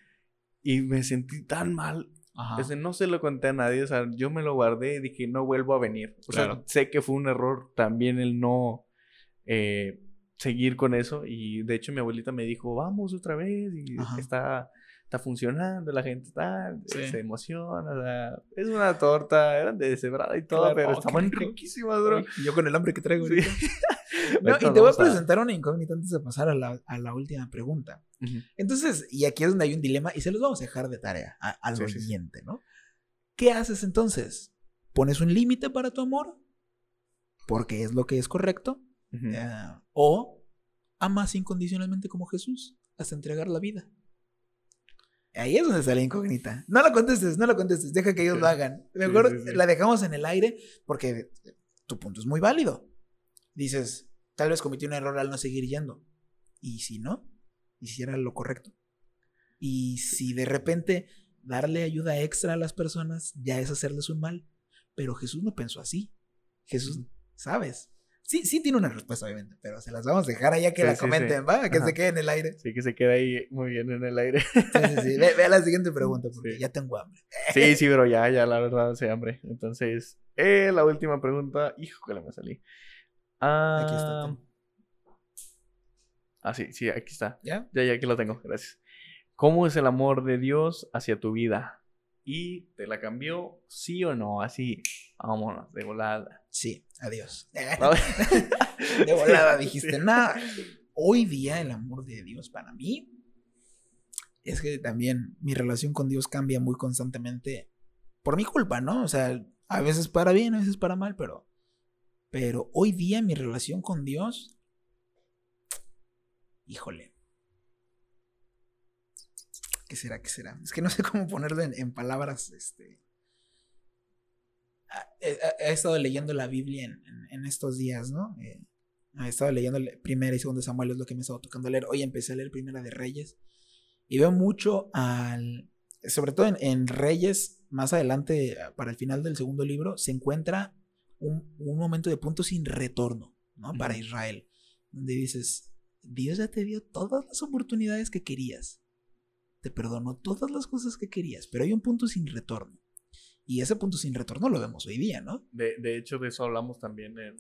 Y me sentí tan mal. Ese no se lo conté a nadie, o sea, yo me lo guardé y dije, no vuelvo a venir. O sea, sé que fue un error también el no eh, seguir con eso. Y de hecho mi abuelita me dijo, vamos otra vez y está, está funcionando, la gente está, se emociona. O sea, es una torta, eran de deshebrada y todo, pero oh, estaban riquísimas, bro. Yo con el hambre que traigo. Sí. <laughs> y te voy a presentar una incógnita antes de pasar a la, a la última pregunta. Entonces, y aquí es donde hay un dilema y se los vamos a dejar de tarea al siguiente, ¿no? ¿Qué haces entonces? ¿Pones un límite para tu amor? Porque es lo que es correcto. Eh, ¿O amas incondicionalmente como Jesús hasta entregar la vida? Ahí es donde está la incógnita. No la contestes, no la contestes, deja que ellos lo hagan. Mejor la dejamos en el aire porque tu punto es muy válido. Dices, tal vez cometí un error al no seguir yendo. ¿Y si no? hiciera lo correcto. Y si de repente darle ayuda extra a las personas ya es hacerles un mal. Pero Jesús no pensó así. Jesús, ¿sabes? Sí, sí tiene una respuesta, obviamente, pero se las vamos a dejar allá que la comenten, ¿va? Que se quede en el aire. Sí, que se quede ahí muy bien en el aire. Sí, sí, sí. Ve, a la siguiente pregunta, porque ya tengo hambre. Sí, sí, pero ya, ya, la verdad, sé hambre. Entonces, eh, la última pregunta. Hijo, que me salí. Ah, Aquí está. Ah, sí, sí, aquí está. ¿Ya? Ya, ya, aquí lo tengo, gracias. ¿Cómo es el amor de Dios hacia tu vida? y te la cambió, sí o no, así, vámonos, de volada. Sí, adiós. <laughs> de volada dijiste, nada. Hoy día el amor de Dios para mí es que también mi relación con Dios cambia muy constantemente por mi culpa, ¿no? O sea, a veces para bien, a veces para mal, pero pero hoy día mi relación con Dios híjole, ¿Qué será? ¿Qué será? Es que no sé cómo ponerlo en, palabras. Este. He, estado leyendo la Biblia en, estos días, ¿no? Eh, he estado leyendo primera y segunda Samuel, es lo que me he estado tocando leer. Hoy empecé a leer primera de Reyes. Y veo mucho al. Sobre todo en, Reyes, más adelante, para el final del segundo libro, se encuentra un, momento de punto sin retorno, ¿no? Para Israel. Donde dices, Dios ya te dio todas las oportunidades que querías te perdono todas las cosas que querías, pero hay un punto sin retorno. Y ese punto sin retorno lo vemos hoy día, ¿no? De, de hecho, de eso hablamos también en,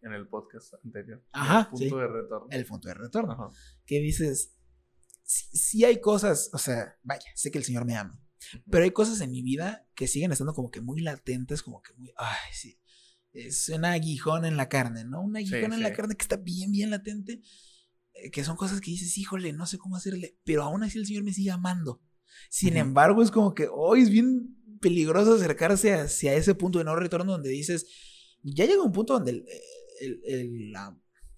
en el podcast anterior. Ajá. El punto de retorno. El punto de retorno. Ajá. Que dices, si, hay cosas, o sea, vaya, sé que el Señor me ama, pero hay cosas en mi vida que siguen estando como que muy latentes, como que muy, ay, sí. Es un aguijón en la carne, ¿no? Un aguijón en la carne que está bien, bien latente eh, que son cosas que dices, híjole, no sé cómo hacerle, pero aún así el Señor me sigue amando. Sin embargo, es como que hoy es bien peligroso acercarse hacia ese punto de no retorno donde dices, ya llega un punto donde el,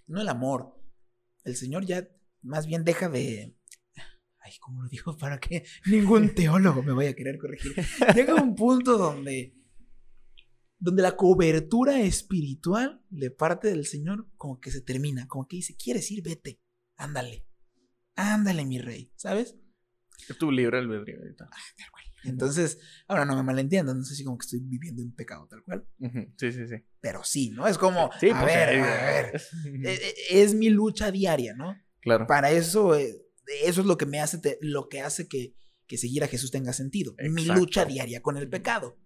no el amor, el Señor ya más bien deja de... Ay, ¿cómo lo digo? Para que <laughs> ningún teólogo me vaya a querer corregir. Llega un punto donde donde la cobertura espiritual de parte del Señor como que se termina, como que dice, ¿quieres ir? Vete. Ándale. Ándale, mi rey. ¿Sabes? Es tu libre albedrío ahorita. Ah, tal cual. Entonces, ahora no me malentiendan, no sé si como que estoy viviendo en pecado, tal cual. Sí, sí, sí. Pero sí, ¿no? Es como, sí, a, pues, ver, a ver, <laughs> e, e, es, mi lucha diaria, ¿no? Claro. Para eso, eh, eso es lo que me hace, lo que hace que, que seguir a Jesús tenga sentido. Mi lucha diaria con el pecado.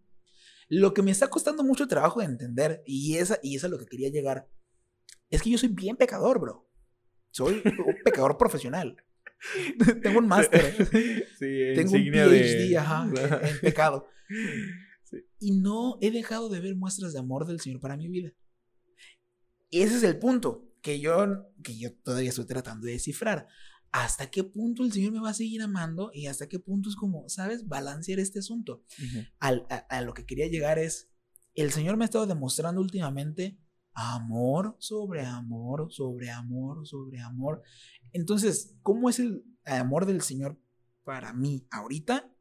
Lo que me está costando mucho trabajo de entender, y esa, y es a lo que quería llegar, es que yo soy bien pecador, bro. Soy un <laughs> pecador profesional. <laughs> Tengo un máster. <laughs> Tengo un PhD <laughs> en, pecado. Y no he dejado de ver muestras de amor del Señor para mi vida. Ese es el punto que yo, que yo todavía estoy tratando de descifrar. ¿Hasta qué punto el Señor me va a seguir amando? Y hasta qué punto es como, ¿sabes? Balancear este asunto. a lo que quería llegar es, el Señor me ha estado demostrando últimamente amor sobre amor, sobre amor, sobre amor. Entonces, ¿cómo es el amor del Señor para mí ahorita?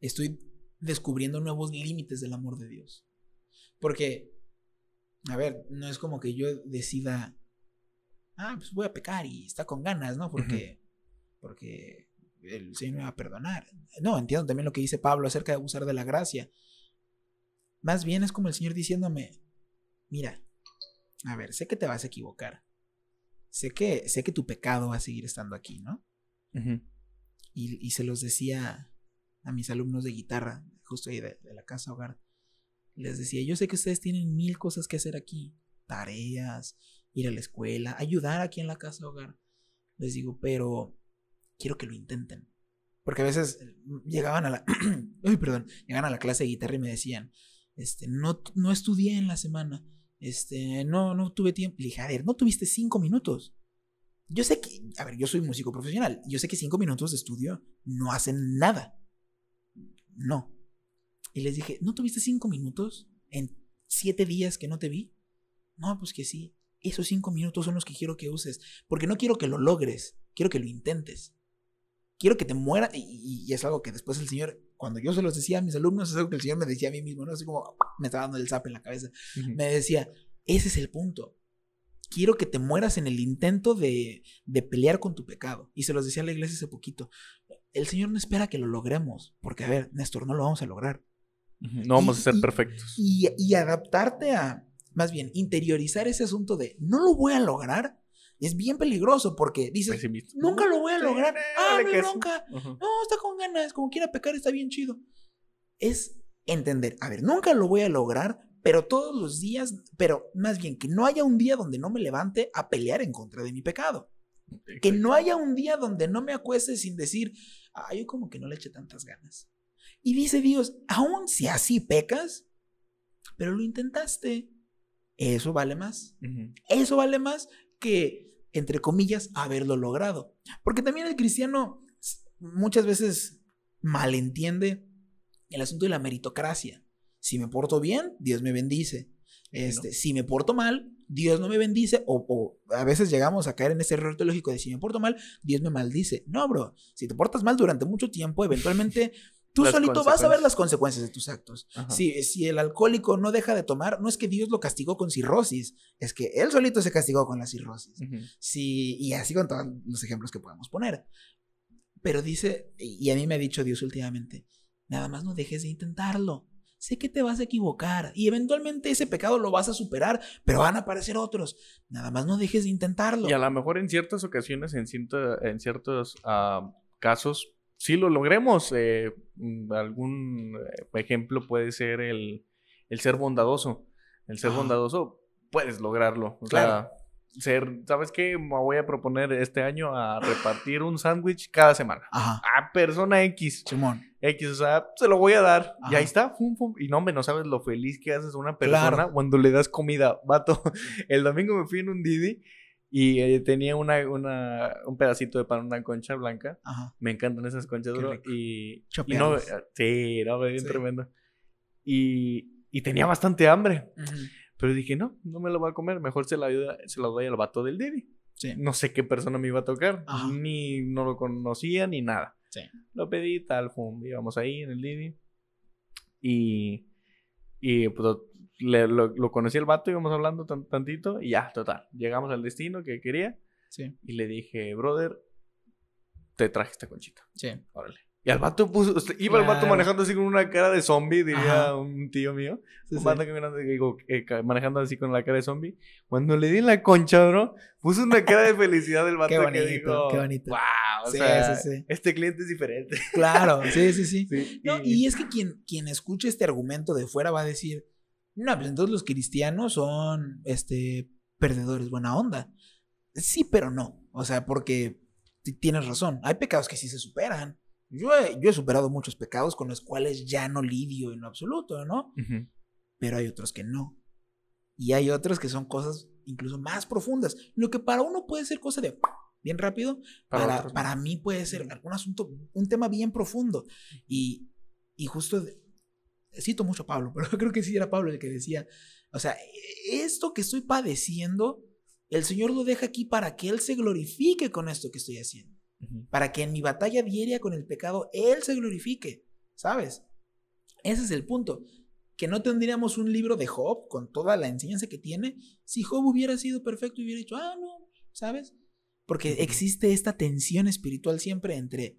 Estoy descubriendo nuevos límites del amor de Dios. Porque, a ver, no es como que yo decida, ah, pues voy a pecar y está con ganas, ¿no? Porque, porque el Señor me va a perdonar. No, entiendo también lo que dice Pablo acerca de abusar de la gracia. Más bien es como el Señor diciéndome, mira, a ver, sé que te vas a equivocar. Sé que, sé que tu pecado va a seguir estando aquí, ¿no? y, se los decía a mis alumnos de guitarra, justo ahí de, la casa hogar. Les decía, yo sé que ustedes tienen mil cosas que hacer aquí. Tareas, ir a la escuela, ayudar aquí en la casa hogar. Les digo, pero quiero que lo intenten. Porque a veces llegaban a la... <clears throat> Uy, perdón. Llegaban a la clase de guitarra y me decían, este, no, no estudié en la semana este, no, no tuve tiempo. Le dije, a ver, no tuviste cinco minutos. Yo sé que, a ver, yo soy músico profesional. Yo sé que cinco minutos de estudio no hacen nada. No. Y les dije, ¿no tuviste cinco minutos en siete días que no te vi? No, pues que sí. Esos cinco minutos son los que quiero que uses. Porque no quiero que lo logres. Quiero que lo intentes. Quiero que te muera. Y, es algo que después el Señor, cuando yo se los decía a mis alumnos, es algo que el Señor me decía a mí mismo, ¿no? Así como, me estaba dando el zap en la cabeza. Me decía, ese es el punto. Quiero que te mueras en el intento de, de pelear con tu pecado. Y se los decía a la iglesia hace poquito. El Señor no espera que lo logremos, porque a ver, Néstor, no lo vamos a lograr. No vamos a ser perfectos. Y, y, adaptarte a, más bien, interiorizar ese asunto de no lo voy a lograr, es bien peligroso porque dices, nunca lo voy a lograr. ah, no, nunca. No, está con ganas, como quiera pecar, está bien chido. Es entender, a ver, nunca lo voy a lograr, pero todos los días, pero más bien que no haya un día donde no me levante a pelear en contra de mi pecado. Que no haya un día donde no me acueste sin decir, ay, yo como que no le eché tantas ganas. Y dice Dios, aun si así pecas, pero lo intentaste, eso vale más. Eso vale más que, entre comillas, haberlo logrado. Porque también el cristiano muchas veces malentiende el asunto de la meritocracia. Si me porto bien, Dios me bendice. Este, Si me porto mal, Dios no me bendice. O, a veces llegamos a caer en ese error teológico de si me porto mal, Dios me maldice. No, bro. Si te portas mal durante mucho tiempo, eventualmente <laughs> tú solito vas a ver las consecuencias de tus actos. Si, si el alcohólico no deja de tomar, no es que Dios lo castigó con cirrosis, es que él solito se castigó con la cirrosis. y así con todos los ejemplos que podemos poner. Pero dice, y a mí me ha dicho Dios últimamente, nada más no dejes de intentarlo. Sé que te vas a equivocar y eventualmente ese pecado lo vas a superar, pero van a aparecer otros. Nada más no dejes de intentarlo. Y a lo mejor en ciertas ocasiones, en, en ciertos ah, casos, sí lo logremos. Eh, mm, algún eh, ejemplo puede ser el, ser bondadoso. El ser bondadoso, puedes lograrlo. O claro. sea, ser, ¿sabes qué? Me voy a proponer este año a repartir un sándwich cada semana. A persona X. Simón. X, o sea, se lo voy a dar. Y ahí está, Y no, hombre, no sabes lo feliz que haces a una persona cuando le das comida. Vato, <laughs> el domingo me fui en un Didi y eh, tenía una, una, un pedacito de pan, una concha blanca. Me encantan esas conchas, bro. Y, y, no, sí, no, bien tremendo. Y, y, tenía bastante hambre. Pero dije, no, no me lo voy a comer. Mejor se la, se la doy al vato del Didi. No sé qué persona me iba a tocar. Ni no lo conocía ni nada. Lo pedí, tal, fum, íbamos ahí en el Didi. Y, y pues lo, conocí el vato, íbamos hablando tantito y ya, total. Llegamos al destino que quería. Sí. Y le dije, brother, te traje esta conchita. Sí. Órale. Y al vato puso, iba el vato manejando así con una cara de zombie, diría un tío mío. un vato que digo, eh, manejando así con la cara de zombie. Cuando le di la concha, bro, puso una cara de felicidad del <laughs> vato qué bonito, que qué bonito. Wow, o sea, este cliente es diferente. Claro, sí, sí, sí. <laughs> y... y... es que quien, quien escuche este argumento de fuera va a decir, no, pues entonces los cristianos son, este, perdedores, buena onda. Sí, pero no. O sea, porque tienes razón, hay pecados que sí se superan yo he, yo he superado muchos pecados con los cuales ya no lidio en lo absoluto, ¿no? Pero hay otros que no. Y hay otros que son cosas incluso más profundas. Lo que para uno puede ser cosa de bien rápido, para, para, mí puede ser algún asunto, un tema bien profundo. Y, y justo, cito mucho a Pablo, <laughs> pero creo que sí era Pablo el que decía, o sea, esto que estoy padeciendo, el Señor lo deja aquí para que Él se glorifique con esto que estoy haciendo para que en mi batalla diaria con el pecado Él se glorifique, ¿sabes? Ese es el punto. Que no tendríamos un libro de Job con toda la enseñanza que tiene si Job hubiera sido perfecto y hubiera dicho, ah, no, ¿sabes? Porque existe esta tensión espiritual siempre entre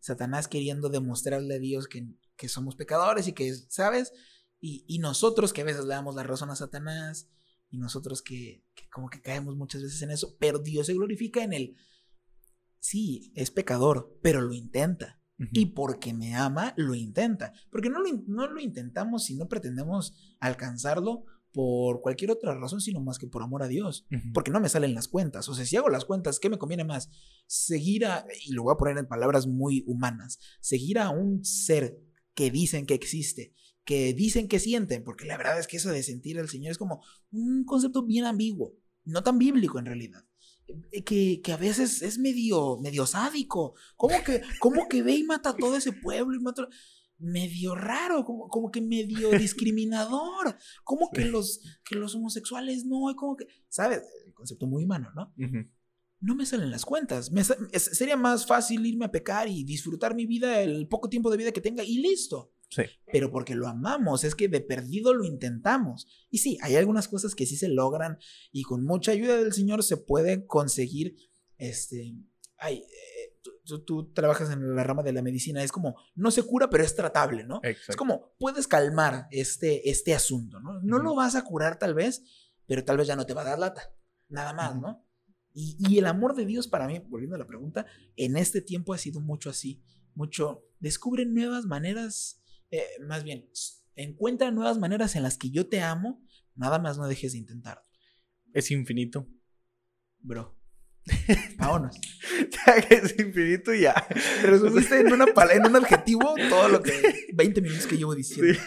Satanás queriendo demostrarle a Dios que, que somos pecadores y que, ¿sabes? Y, y, nosotros que a veces le damos la razón a Satanás y nosotros que, que como que caemos muchas veces en eso, pero Dios se glorifica en el sí, es pecador, pero lo intenta. Y porque me ama, lo intenta. Porque no lo, no lo intentamos si no pretendemos alcanzarlo por cualquier otra razón, sino más que por amor a Dios. Porque no me salen las cuentas. O sea, si hago las cuentas, ¿qué me conviene más? Seguir a, y lo voy a poner en palabras muy humanas, seguir a un ser que dicen que existe, que dicen que sienten, porque la verdad es que eso de sentir al Señor es como un concepto bien ambiguo, no tan bíblico en realidad. Eh, que, que, a veces es medio, medio sádico. ¿Cómo que, cómo que ve y mata a todo ese pueblo y mata medio raro, como, como que medio <laughs> discriminador, como que los, que los homosexuales no, como que, ¿sabes? El concepto muy humano, ¿no? No me salen las cuentas. sería más fácil irme a pecar y disfrutar mi vida, el poco tiempo de vida que tenga y listo. Pero porque lo amamos, es que de perdido lo intentamos. Y sí, hay algunas cosas que sí se logran y con mucha ayuda del Señor se puede conseguir, este, ay, eh, tú, trabajas en la rama de la medicina, es como, no se cura, pero es tratable, ¿no? Es como, puedes calmar este, este asunto, ¿no? No lo vas a curar tal vez, pero tal vez ya no te va a dar lata, nada más, ¿no? Y, y el amor de Dios para mí, volviendo a la pregunta, en este tiempo ha sido mucho así, mucho, descubre nuevas maneras eh, más bien, encuentra nuevas maneras en las que yo te amo, nada más no dejes de intentar. Es infinito. Bro. <laughs> Vámonos. que es infinito y ya. Resumiste en, una en un adjetivo todo lo que <laughs> 20 minutos que llevo diciendo.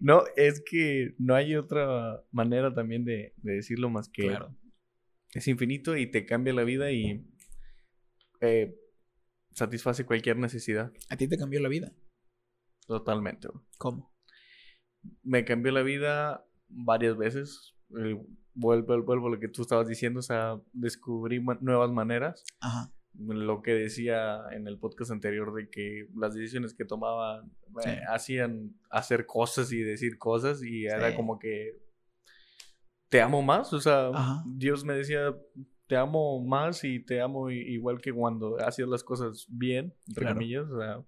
No, es que no hay otra manera también de, decirlo más que claro. Es infinito y te cambia la vida y eh, satisface cualquier necesidad. ¿A ti te cambió la vida? Totalmente. ¿Cómo? Me cambió la vida varias veces. vuelvo, vuelvo a lo que tú estabas diciendo, o sea, descubrí nuevas maneras. Ajá. Lo que decía en el podcast anterior de que las decisiones que tomaba me hacían hacer cosas y decir cosas y era como que te amo más, o sea, Dios me decía, te amo más y te amo igual que cuando hacías las cosas bien, entre comillas, o sea,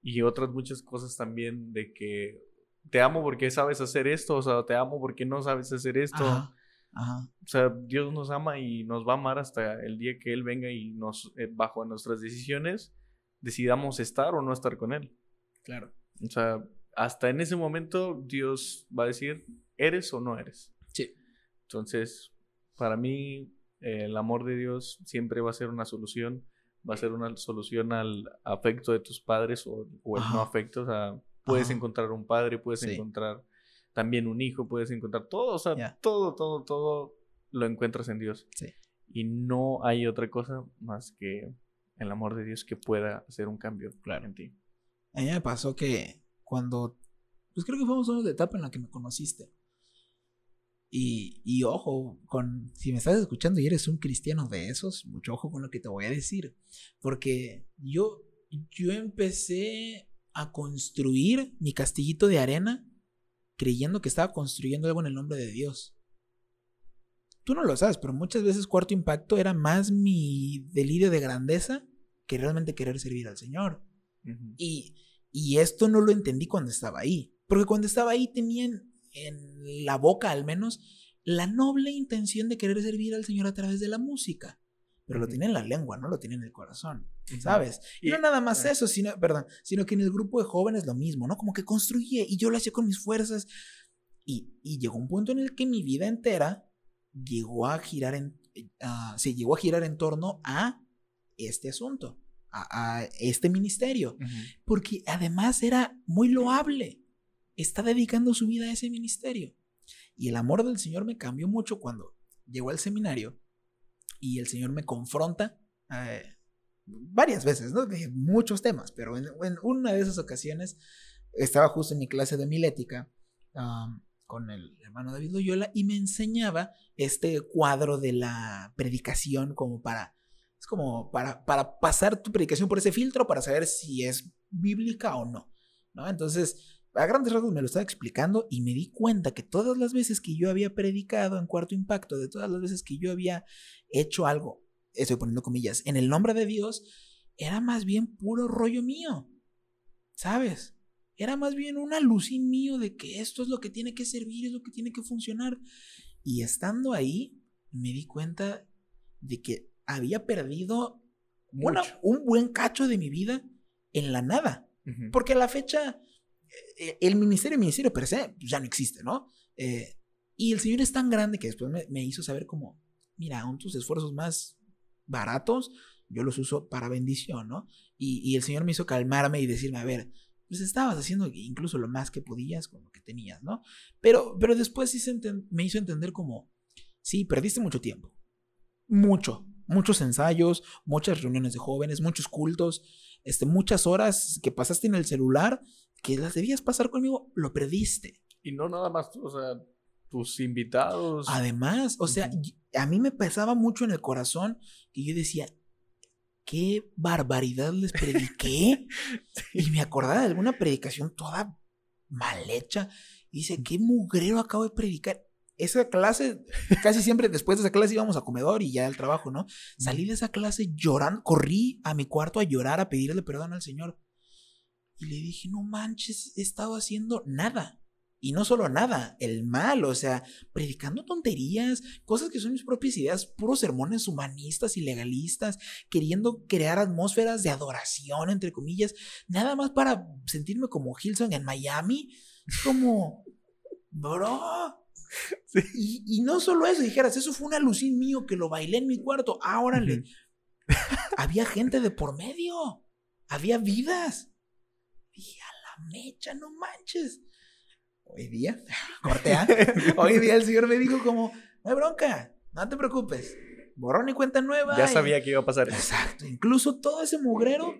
y otras muchas cosas también de que te amo porque sabes hacer esto, o sea, te amo porque no sabes hacer esto. Ajá, O sea, Dios nos ama y nos va a amar hasta el día que Él venga y nos, eh, bajo nuestras decisiones, decidamos estar o no estar con Él. Claro. O sea, hasta en ese momento Dios va a decir, ¿eres o no eres? Entonces, para mí, el amor de Dios siempre va a ser una solución, va a ser una solución al afecto de tus padres o, el no afecto, o sea, puedes encontrar un padre, puedes encontrar también un hijo, puedes encontrar todo, o sea, todo, todo, todo lo encuentras en Dios. Sí. Y no hay otra cosa más que el amor de Dios que pueda hacer un cambio claro. en ti. A mí me pasó que cuando, pues creo que fuimos una etapa en la que me conociste. Y, y, ojo, con, si me estás escuchando y eres un cristiano de esos, mucho ojo con lo que te voy a decir. Porque yo, yo empecé a construir mi castillito de arena creyendo que estaba construyendo algo en el nombre de Dios. Tú no lo sabes, pero muchas veces cuarto impacto era más mi delirio de grandeza que realmente querer servir al Señor. y, y esto no lo entendí cuando estaba ahí. Porque cuando estaba ahí tenían en la boca al menos, la noble intención de querer servir al Señor a través de la música. Pero lo tiene en la lengua, no lo tiene en el corazón, ¿sabes? Y, no nada más eso, sino, perdón, sino que en el grupo de jóvenes lo mismo, ¿no? Como que construye y yo lo hacía con mis fuerzas. Y, y llegó un punto en el que mi vida entera llegó a girar en, se llegó a girar en torno a este asunto, a, a este ministerio, porque además era muy loable está dedicando su vida a ese ministerio. Y el amor del Señor me cambió mucho cuando llegó al seminario y el Señor me confronta eh, varias veces, ¿no? De muchos temas, pero en, una de esas ocasiones estaba justo en mi clase de milética con el hermano David Loyola y me enseñaba este cuadro de la predicación como para, es como para, para pasar tu predicación por ese filtro para saber si es bíblica o no, ¿no? Entonces, a grandes rasgos me lo estaba explicando y me di cuenta que todas las veces que yo había predicado en cuarto impacto, de todas las veces que yo había hecho algo, estoy poniendo comillas, en el nombre de Dios, era más bien puro rollo mío. ¿Sabes? Era más bien una lucín mío de que esto es lo que tiene que servir, es lo que tiene que funcionar. Y estando ahí, me di cuenta de que había perdido un buen cacho de mi vida en la nada. Porque a la fecha el ministerio, el ministerio per se, ya no existe, ¿no? Eh, y el Señor es tan grande que después me, hizo saber como, mira, aún tus esfuerzos más baratos, yo los uso para bendición, ¿no? Y, el Señor me hizo calmarme y decirme, a ver, pues estabas haciendo incluso lo más que podías con lo que tenías, ¿no? Pero, pero después sí me hizo entender como, sí, perdiste mucho tiempo, mucho, muchos ensayos, muchas reuniones de jóvenes, muchos cultos, este, muchas horas que pasaste en el celular que las debías pasar conmigo, lo perdiste. Y no nada más, o sea, tus invitados. Además, o sea, a mí me pesaba mucho en el corazón que yo decía, qué barbaridad les prediqué. <laughs> Y me acordaba de alguna predicación toda mal hecha. Y dice, qué mugrero acabo de predicar. Esa clase, casi siempre después de esa clase íbamos a comedor y ya al trabajo, ¿no? Salí de esa clase llorando, corrí a mi cuarto a llorar, a pedirle perdón al Señor. Y le dije, no manches, he estado haciendo nada. Y no solo nada, el mal, o sea, predicando tonterías, cosas que son mis propias ideas, puros sermones humanistas y legalistas, queriendo crear atmósferas de adoración, entre comillas, nada más para sentirme como Hilson en Miami. como, bro, <laughs> Y, no solo eso, dijeras, eso fue un alucín mío que lo bailé en mi cuarto. Ah, órale. Había gente de por medio. Había vidas. Dije, a la mecha, no manches. Hoy día, <laughs> cortea. <laughs> Hoy día el señor me dijo como, no hay bronca, no te preocupes. Borrón y cuenta nueva. Ya sabía que iba a pasar. Exacto. Incluso todo ese mugrero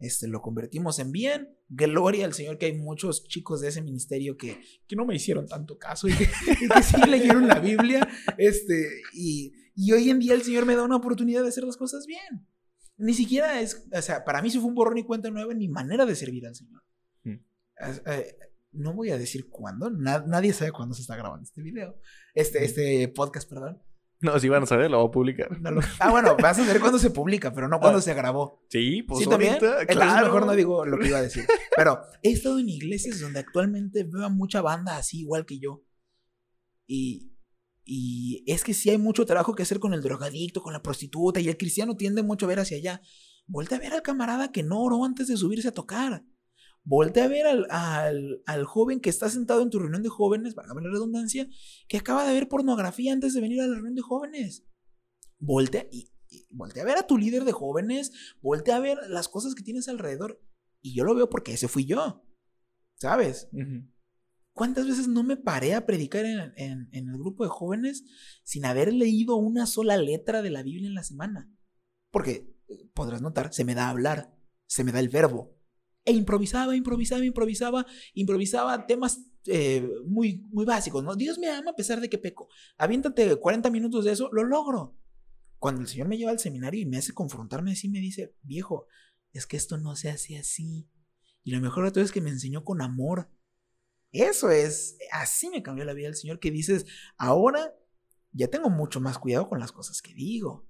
este, lo convertimos en bien. Gloria al Señor que hay muchos chicos de ese ministerio que, que no me hicieron tanto caso y que, sí leyeron la Biblia. Este, y, y, hoy en día el Señor me da una oportunidad de hacer las cosas bien. Ni siquiera es, o sea, para mí si fue un borrón y cuenta nueva en mi manera de servir al Señor. Hmm. Eh, no voy a decir cuándo, nadie sabe cuándo se está grabando este video, este, hmm. este podcast, perdón. No, si van a saber, lo voy a publicar. Ah, bueno, vas a ver cuándo se publica, pero no cuándo ah. se grabó. Sí, pues ¿Sí, también. Entonces mejor no digo lo que iba a decir. Pero he estado en iglesias donde actualmente veo a mucha banda así igual que yo. Y, y es que sí hay mucho trabajo que hacer con el drogadicto, con la prostituta, y el cristiano tiende mucho a ver hacia allá. Vuelve a ver al camarada que no oró antes de subirse a tocar. Voltea a ver al, al, joven que está sentado en tu reunión de jóvenes, para la redundancia, que acaba de ver pornografía antes de venir a la reunión de jóvenes. Voltea y, voltea a ver a tu líder de jóvenes, voltea a ver las cosas que tienes alrededor. Y yo lo veo porque ese fui yo. ¿Sabes? ¿Cuántas veces no me paré a predicar en, el grupo de jóvenes sin haber leído una sola letra de la Biblia en la semana? Porque, eh, podrás notar, se me da hablar, se me da el verbo. E improvisaba, improvisaba, improvisaba, improvisaba temas eh, muy, muy básicos, ¿no? Dios me ama a pesar de que peco. Aviéntate 40 minutos de eso, lo logro. Cuando el Señor me lleva al seminario y me hace confrontarme así, me dice, viejo, es que esto no se hace así. Y lo mejor de todo es que me enseñó con amor. Eso es, así me cambió la vida el Señor, que dices, ahora ya tengo mucho más cuidado con las cosas que digo.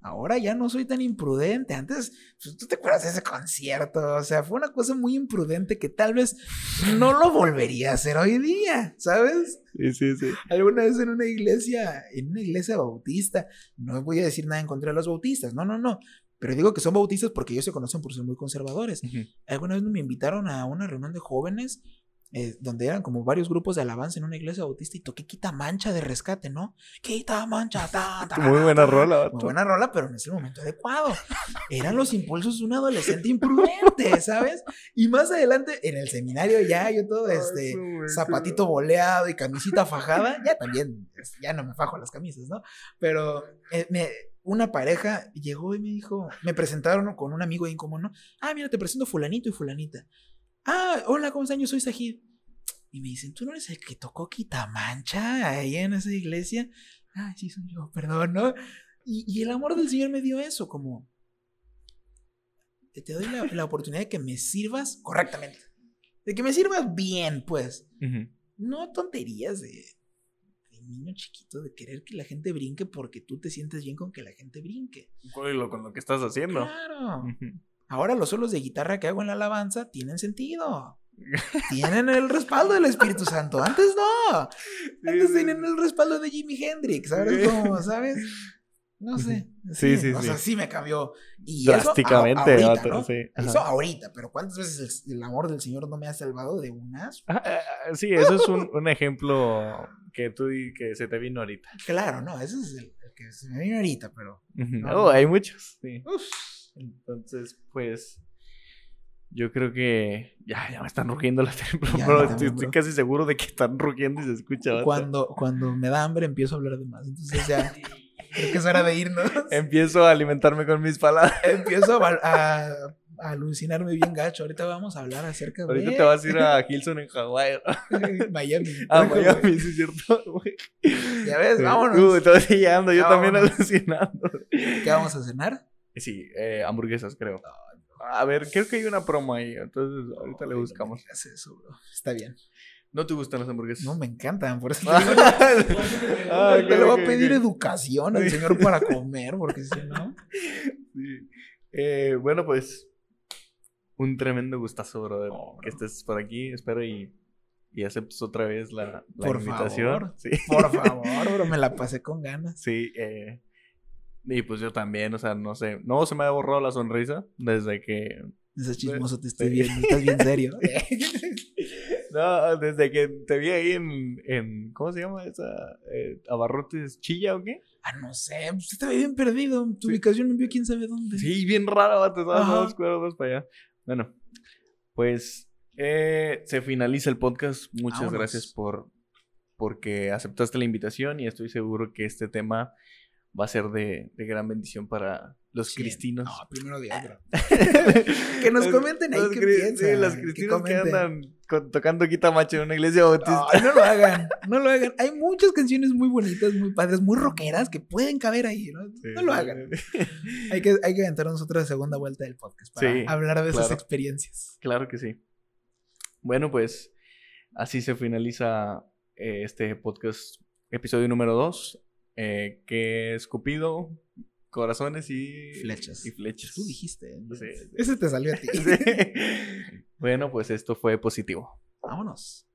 Ahora ya no soy tan imprudente. Antes, pues, tú te acuerdas de ese concierto. O sea, fue una cosa muy imprudente que tal vez no lo volvería a hacer hoy día, ¿sabes? Sí, sí, sí. Alguna vez en una iglesia, en una iglesia bautista, no voy a decir nada en contra de los bautistas, no, no, no. Pero digo que son bautistas porque ellos se conocen por ser muy conservadores. Alguna vez me invitaron a una reunión de jóvenes eh, donde eran como varios grupos de alabanza en una iglesia bautista y toqué Quita Mancha de rescate, ¿no? Quita Mancha, ta, <laughs> Muy buena rola. Muy buena rola, pero en ese momento adecuado. Eran los impulsos de un adolescente imprudente, <laughs> ¿sabes? Y más adelante, en el seminario ya, yo todo este zapatito boleado y camisita fajada, ya también, ya no me fajo las camisas, ¿no? Pero eh, me, una pareja llegó y me dijo, me presentaron con un amigo ahí en común, ¿no? Ah, mira, te presento fulanito y fulanita. Ah, hola, ¿cómo están? Yo soy Sajid. Y me dicen, ¿tú no eres el que tocó Quitamancha ahí en esa iglesia? Ah, sí, soy yo, perdón, ¿no? Y, el amor del Señor me dio eso, como, te doy la, oportunidad de que me sirvas correctamente. De que me sirvas bien, pues. No tonterías de, niño chiquito de querer que la gente brinque porque tú te sientes bien con que la gente brinque. Con lo que estás haciendo. Claro. Ahora los solos de guitarra que hago en la alabanza tienen sentido. Tienen el respaldo del Espíritu Santo. Antes no. Antes tenían el respaldo de Jimi Hendrix. ¿Sabes cómo? ¿Sabes? No sé. Sí, sí, sí. O sea, sí me cambió. Y Drásticamente. Eso, ahorita, ¿no? eso ahorita, pero ¿cuántas veces el, amor del Señor no me ha salvado de unas? Ah, ah, ah, sí, eso es un, un, ejemplo que tú que se te vino ahorita. Claro, no, ese es el, que se me vino ahorita, pero. no, hay muchos. Sí. Uf. Entonces, pues. Yo creo que. Ya, ya me están rugiendo las <laughs> pero estoy, casi seguro de que están rugiendo y se escucha. Cuando, cuando me da hambre empiezo a hablar de más. Entonces ya. <laughs> creo que es hora de irnos. Empiezo a alimentarme con mis palabras. <laughs> Empiezo a, a, alucinarme bien gacho. Ahorita vamos a hablar acerca de. Ahorita te vas a ir a Hilson en Hawái. Miami. Ah, Miami, sí es cierto. Ya ves, vámonos. Uh, estoy llegando, yo también alucinando. ¿Qué vamos a cenar? Sí, eh, hamburguesas, creo. A ver, creo que hay una promo ahí. Entonces, ahorita le buscamos. eso, bro. Está bien. ¿No te gustan las hamburguesas? No, me encantan. Por eso <laughs> ah, <laughs> le voy a pedir educación al señor para comer, porque si no. Sí. Eh, bueno, pues. Un tremendo gustazo, brother. que estés por aquí. Espero y, y aceptes otra vez la, la por invitación. Favor. Sí. Por <laughs> favor, bro. Me la pasé con ganas. Sí, eh. Y pues yo también, o sea, no sé. No se me ha borrado la sonrisa desde que. Ese chismoso te estoy viendo. Estás bien serio. <laughs> No, desde que te vi ahí en, en ¿cómo se llama esa? Eh, ¿Abarrotes Chilla o qué? Ah, no sé, usted estaba bien perdido. Tu ubicación me vio quién sabe dónde. Sí, bien raro, te estabas dos para allá. Bueno, pues eh, se finaliza el podcast. Muchas gracias por porque aceptaste la invitación y estoy seguro que este tema va a ser de, de gran bendición para los cristinos. No, primero de <laughs> que nos comenten ahí qué piensan. Sí, los cristinos que, andan tocando guita macho en una iglesia bautista. No, no lo hagan, no lo hagan. <laughs> Hay muchas canciones muy bonitas, muy padres, muy rockeras que pueden caber ahí, ¿no? no lo hagan. <laughs> hay, que, hay que aventarnos otra segunda vuelta del podcast para hablar de esas experiencias. Claro que sí. Bueno, pues así se finaliza eh, este podcast, episodio número 2, eh, que es Cupido, corazones y flechas. Y flechas. Tú dijiste. Ese te salió a ti. <laughs> Bueno, pues esto fue positivo. Vámonos.